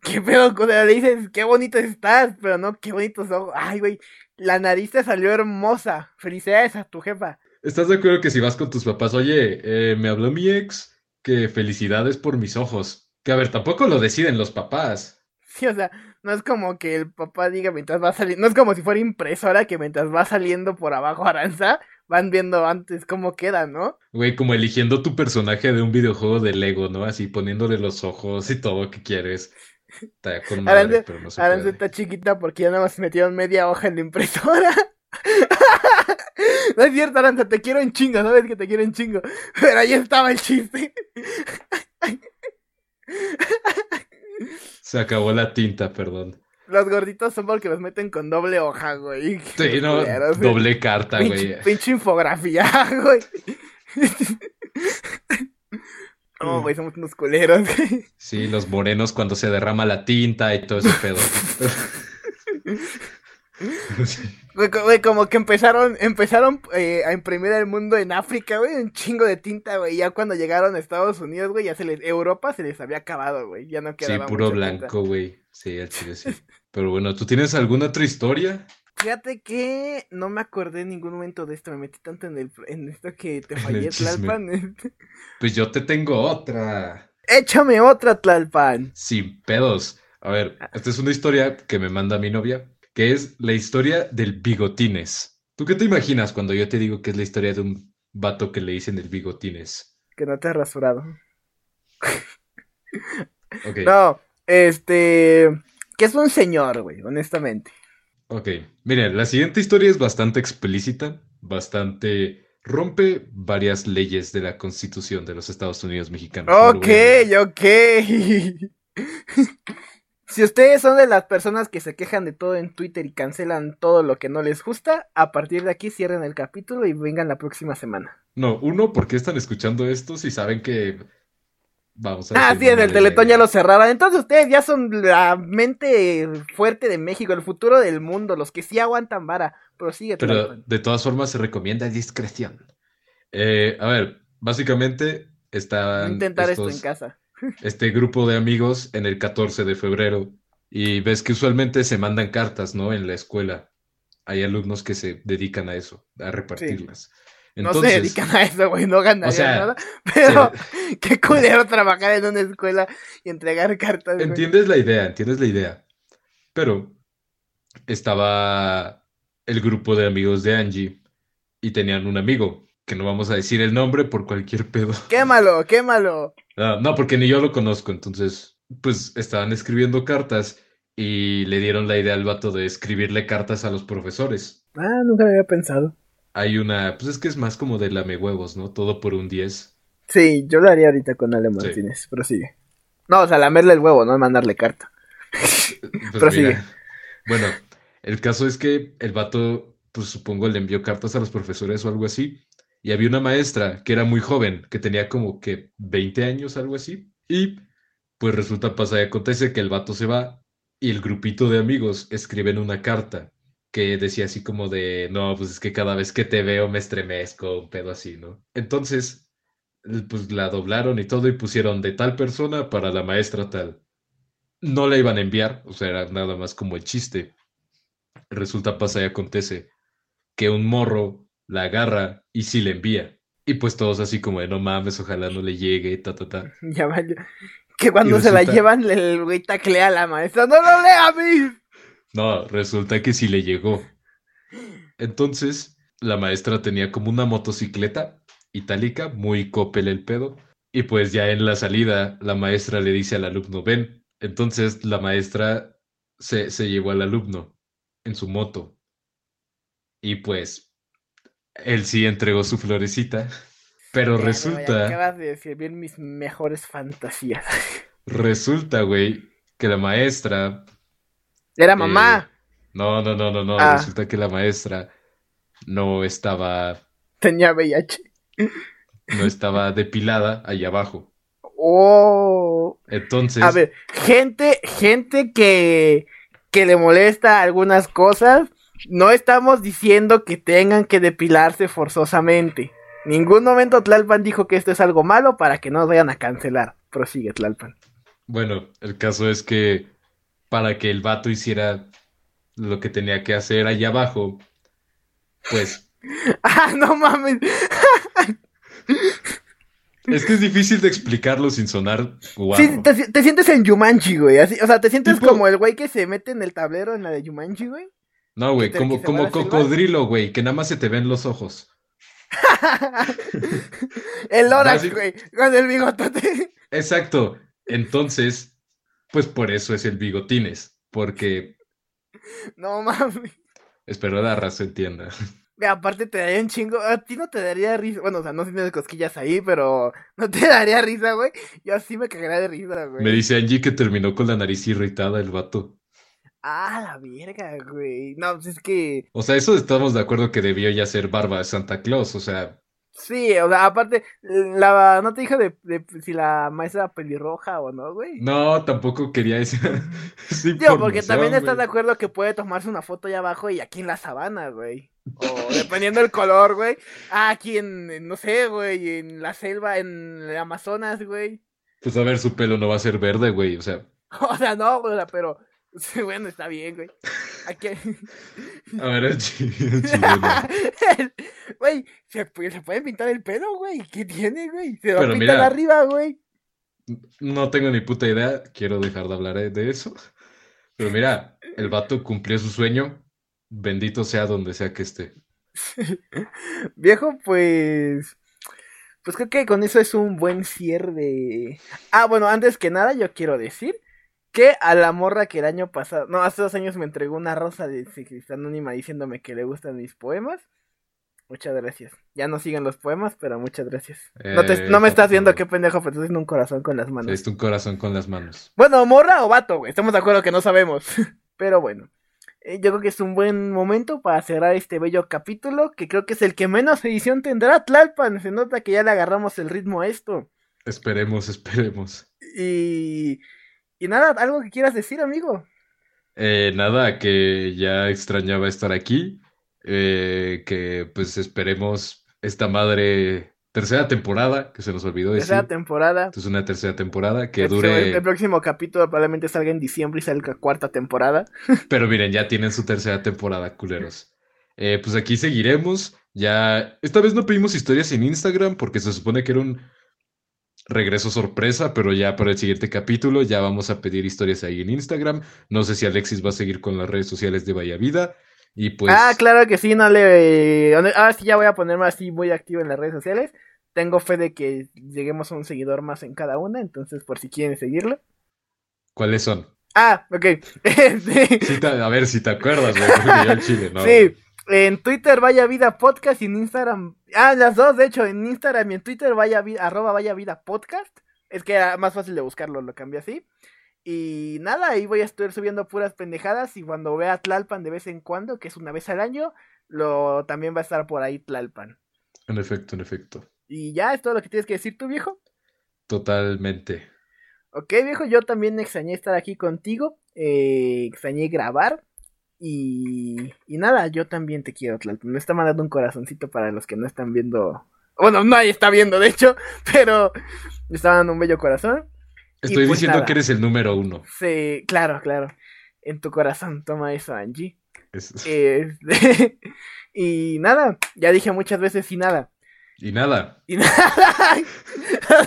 A: ¿Qué pedo? O sea, le dices, qué bonito estás, pero no, qué bonitos ojos. Ay, güey, la nariz te salió hermosa. Felicidades a tu jefa.
B: ¿Estás de acuerdo que si vas con tus papás, oye, eh, me habló mi ex, que felicidades por mis ojos? Que a ver, tampoco lo deciden los papás.
A: Sí, o sea, no es como que el papá diga mientras va saliendo. No es como si fuera impresora que mientras va saliendo por abajo Aranza, van viendo antes cómo queda, ¿no?
B: Güey, como eligiendo tu personaje de un videojuego de Lego, ¿no? Así poniéndole los ojos y todo que quieres. Está con madre,
A: Aranza,
B: pero no se
A: está chiquita porque ya nada más metieron media hoja en la impresora. [laughs] No es cierto, Aranza, te quiero en chingo, sabes que te quiero en chingo. Pero ahí estaba el chiste.
B: Se acabó la tinta, perdón.
A: Los gorditos son porque los meten con doble hoja, güey.
B: Sí, no,
A: Culeros, güey.
B: doble carta,
A: Pinche,
B: güey.
A: pinche infografía, [laughs] güey. No, güey, somos unos culeros, [laughs] güey.
B: Sí, los morenos cuando se derrama la tinta y todo ese pedo. [laughs] Sí.
A: Güey, como que empezaron, empezaron eh, a imprimir el mundo en África, güey, un chingo de tinta, güey. Ya cuando llegaron a Estados Unidos, güey, ya se les, Europa se les había acabado, güey. Ya no quedaba.
B: Sí, puro blanco, güey. Sí, sí, sí. [laughs] Pero bueno, ¿tú tienes alguna otra historia?
A: Fíjate que no me acordé en ningún momento de esto. Me metí tanto en, el, en esto que te [laughs] fallé, Tlalpan. [laughs]
B: pues yo te tengo otra.
A: Échame otra, Tlalpan.
B: Sin pedos. A ver, esta es una historia que me manda mi novia, que es la historia del bigotines. ¿Tú qué te imaginas cuando yo te digo que es la historia de un vato que le dicen el bigotines?
A: Que no te has rasurado. [laughs] No, este. Que es un señor, güey, honestamente.
B: Ok, miren, la siguiente historia es bastante explícita, bastante rompe varias leyes de la Constitución de los Estados Unidos mexicanos.
A: Ok, ok. [laughs] si ustedes son de las personas que se quejan de todo en Twitter y cancelan todo lo que no les gusta, a partir de aquí cierren el capítulo y vengan la próxima semana.
B: No, uno, ¿por qué están escuchando esto si saben que Vamos
A: a Ah, sí, en el Teletón ya lo cerraron. Entonces ustedes ya son la mente fuerte de México, el futuro del mundo, los que sí aguantan vara. Prosigue.
B: Pero de todas formas se recomienda discreción. Eh, a ver, básicamente está.
A: Intentar esto en casa. [laughs]
B: Este grupo de amigos en el 14 de febrero. Y ves que usualmente se mandan cartas, ¿no? En la escuela. Hay alumnos que se dedican a eso, a repartirlas
A: no se dedican a eso, güey, no ganarían nada. Pero [laughs] qué culero trabajar en una escuela y entregar cartas.
B: Entiendes la idea, entiendes la idea. Pero estaba el grupo de amigos de Angie y tenían un amigo, que no vamos a decir el nombre por cualquier pedo. [laughs]
A: Quémalo, quémalo.
B: No, no, porque ni yo lo conozco, entonces, pues estaban escribiendo cartas y le dieron la idea al vato de escribirle cartas a los profesores.
A: Ah, nunca lo había pensado
B: hay una, pues es que es más como de lame huevos, ¿no? Todo por un 10.
A: Sí, yo lo haría ahorita con Ale Martínez, prosigue. No, o sea, lamerle el huevo, no mandarle carta.
B: Pues prosigue. bueno, el caso es que el vato, pues supongo le envió cartas a los profesores o algo así. Y había una maestra que era muy joven, que tenía como que 20 años, algo así. Y pues resulta, pasa y acontece que el vato se va y el grupito de amigos escriben una carta que decía así como de, no, pues es que cada vez que te veo me estremezco, un pedo así, ¿no? Entonces, pues la doblaron y todo y pusieron de tal persona para la maestra tal. No la iban a enviar, o sea, era nada más como el chiste. Resulta, pasa y acontece que un morro la agarra y sí le envía. Y pues todos así como de, no mames, ojalá no le llegue, ta, ta, ta. [laughs]
A: Ya vaya. Que cuando se la llevan, el güey taclea a la maestra. ¡No lo lea a mí!
B: No, resulta que sí le llegó. Entonces, la maestra tenía como una motocicleta itálica, muy copel el pedo. Y pues ya en la salida, la maestra le dice al alumno, ven. Entonces la maestra se, se llevó al alumno en su moto. Y pues, él sí entregó su florecita. Pero resulta.
A: acabas de decir bien mis mejores fantasías.
B: Resulta, güey, que la maestra
A: era mamá.
B: no, no, no, no, no. Ah. Resulta que la maestra no estaba.
A: Tenía VIH.
B: No estaba depilada ahí abajo.
A: Oh.
B: Entonces.
A: A ver, gente, gente que, que le molesta algunas cosas. No estamos diciendo que tengan que depilarse forzosamente. Ningún momento Tlalpan dijo que esto es algo malo para que no vayan a cancelar. Prosigue, Tlalpan.
B: Bueno, el caso es que para que el vato hiciera lo que tenía que hacer allá abajo, pues... [laughs]
A: ¡Ah, no mames!
B: Es que es difícil de explicarlo sin sonar
A: Sí, te, sientes en Yumanji, güey. o sea, te sientes como el güey que se mete en el tablero en la de Yumanji, güey.
B: No, güey, como, como cocodrilo, güey, que nada más se te ven los ojos. [laughs]
A: el Lorax, güey, con el bigotote.
B: Exacto. Entonces, pues por eso es el bigotines, porque...
A: No mames.
B: Espero la raza entienda.
A: aparte te daría un chingo, a ti no te daría risa, bueno, o sea, no tienes cosquillas ahí, pero no te [laughs] daría risa, güey. Yo así me cagaría de risa, güey.
B: Me dice Angie que terminó con la nariz irritada el vato.
A: Ah, la verga, güey. No, pues es que...
B: O sea, eso estamos de acuerdo que debió ya ser barba de Santa Claus, o sea...
A: Sí, o sea, aparte, la, no te dije de, de si la maestra era pelirroja o no, güey.
B: No, tampoco quería decir.
A: sí, Tío, porque también estás de acuerdo que puede tomarse una foto allá abajo y aquí en la sabana, güey. O [laughs] dependiendo del color, güey. Ah, aquí en, no sé, güey, en la selva, en el Amazonas, güey.
B: Pues a ver, su pelo no va a ser verde, güey, o sea. [laughs]
A: O sea, no, güey, pero [laughs] bueno, está bien, güey. Aquí... [laughs]
B: A ver, el [laughs]
A: Güey, ¿se, ¿se puede pintar el pelo, güey? ¿Qué tiene, güey? Se lo pintan arriba, güey.
B: No tengo ni puta idea. Quiero dejar de hablar de eso. Pero mira, el vato cumplió su sueño. Bendito sea donde sea que esté.
A: Viejo, pues. Pues creo que con eso es un buen cierre. Ah, bueno, antes que nada, yo quiero decir a la morra que el año pasado, no, hace dos años me entregó una rosa de ciclista anónima diciéndome que le gustan mis poemas. Muchas gracias. Ya no siguen los poemas, pero muchas graas no, te, no me estás viendo qué pendejo, pero estás un corazón con las manos.
B: Es un corazón con las manos.
A: Bueno, morra o vato, güey. Estamos de acuerdo que no sabemos. [laughs] pero bueno. Eh, yo creo que es un buen momento para cerrar este bello capítulo, que creo que es el que menos edición tendrá Tlalpan. Se nota que ya le agarramos el ritmo a esto.
B: Esperemos, esperemos.
A: Y y nada, ¿algo que quieras decir, amigo?
B: Eh, nada, que ya extrañaba estar aquí. Eh, que pues esperemos esta madre tercera temporada, que se nos olvidó decir.
A: Tercera temporada.
B: Es una tercera temporada que dure.
A: El, próximo capítulo probablemente salga en diciembre y salga cuarta temporada. [laughs]
B: Pero miren, ya tienen su tercera temporada, culeros. Eh, pues aquí seguiremos. Ya. Esta vez no pedimos historias en Instagram porque se supone que era un regreso sorpresa, pero ya para el siguiente capítulo ya vamos a pedir historias ahí en Instagram. No sé si Alexis va a seguir con las redes sociales de Vaya Vida. Y pues...
A: Ah, claro que sí, no le... Ahora sí ya voy a ponerme así muy activo en las redes sociales. Tengo fe de que lleguemos a un seguidor más en cada una, entonces por si quieren seguirlo.
B: ¿Cuáles son?
A: Ah, ok. [laughs]
B: a ver si te acuerdas, güey, Chile, ¿no?
A: Sí. En Twitter Vaya Vida Podcast y en Instagram. Ah, las dos, de hecho, en Instagram y en Twitter vaya vida, arroba Vaya Vida Podcast. Es que era más fácil de buscarlo, lo cambié así. Y nada, ahí voy a estar subiendo puras pendejadas. Y cuando vea Tlalpan de vez en cuando, que es una vez al año, lo también va a estar por ahí Tlalpan.
B: En efecto, en efecto.
A: Y ya es todo lo que tienes que decir tú, viejo.
B: Totalmente.
A: Ok, viejo, yo también extrañé estar aquí contigo. Eh, extrañé grabar. Y, y nada, yo también te quiero, Tlalpan. Me está mandando un corazoncito para los que no están viendo. Bueno, nadie está viendo, de hecho, [laughs] pero me está dando un bello corazón.
B: Estoy pues diciendo que eres el número uno.
A: Sí, claro, claro. En tu corazón, toma eso, Angie. [laughs] Este, [laughs] y nada, ya dije muchas veces y nada.
B: Y nada.
A: Y nada.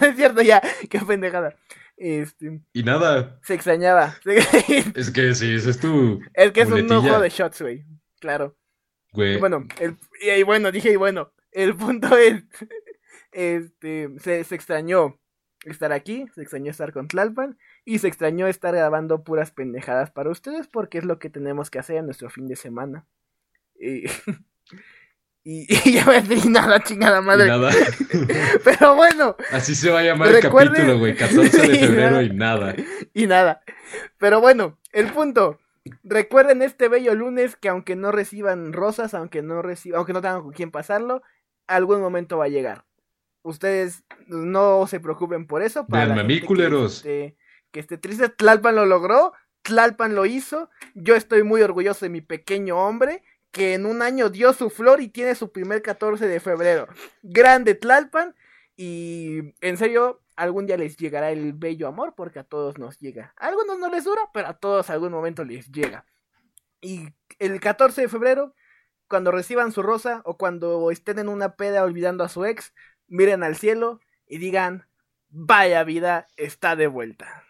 A: es cierto, ya, qué pendejada. Este,
B: y nada.
A: Se extrañaba. [laughs]
B: es que sí, ese es tu.
A: Es que es un nuevo de shots, güey. Claro. Güey. bueno, el, y, bueno, dije, y bueno, el punto es. [laughs] Este, se, se extrañó estar aquí, se extrañó estar con Tlalpan y se extrañó estar grabando puras pendejadas para ustedes porque es lo que tenemos que hacer en nuestro fin de semana. Y, [laughs] [laughs] Y, ya voy a decir nada, chingada madre. nada. [laughs] Pero bueno.
B: Así se va a llamar el capítulo, güey. 14 de [laughs] febrero y nada.
A: Y nada. Pero bueno, el punto. Recuerden este bello lunes que aunque no reciban rosas, aunque no reciban, aunque no tengan con quién pasarlo, algún momento va a llegar. Ustedes no se preocupen por eso.
B: Para.
A: Que, que esté triste, Tlalpan lo logró, Tlalpan lo hizo. Yo estoy muy orgulloso de mi pequeño hombre que en un año dio su flor y tiene su primer 14 de febrero. Grande Tlalpan. Y en serio, algún día les llegará el bello amor porque a todos nos llega. A algunos no les dura, pero a todos algún momento les llega. Y el 14 de febrero, cuando reciban su rosa o cuando estén en una peda olvidando a su ex, miren al cielo y digan, vaya vida, está de vuelta.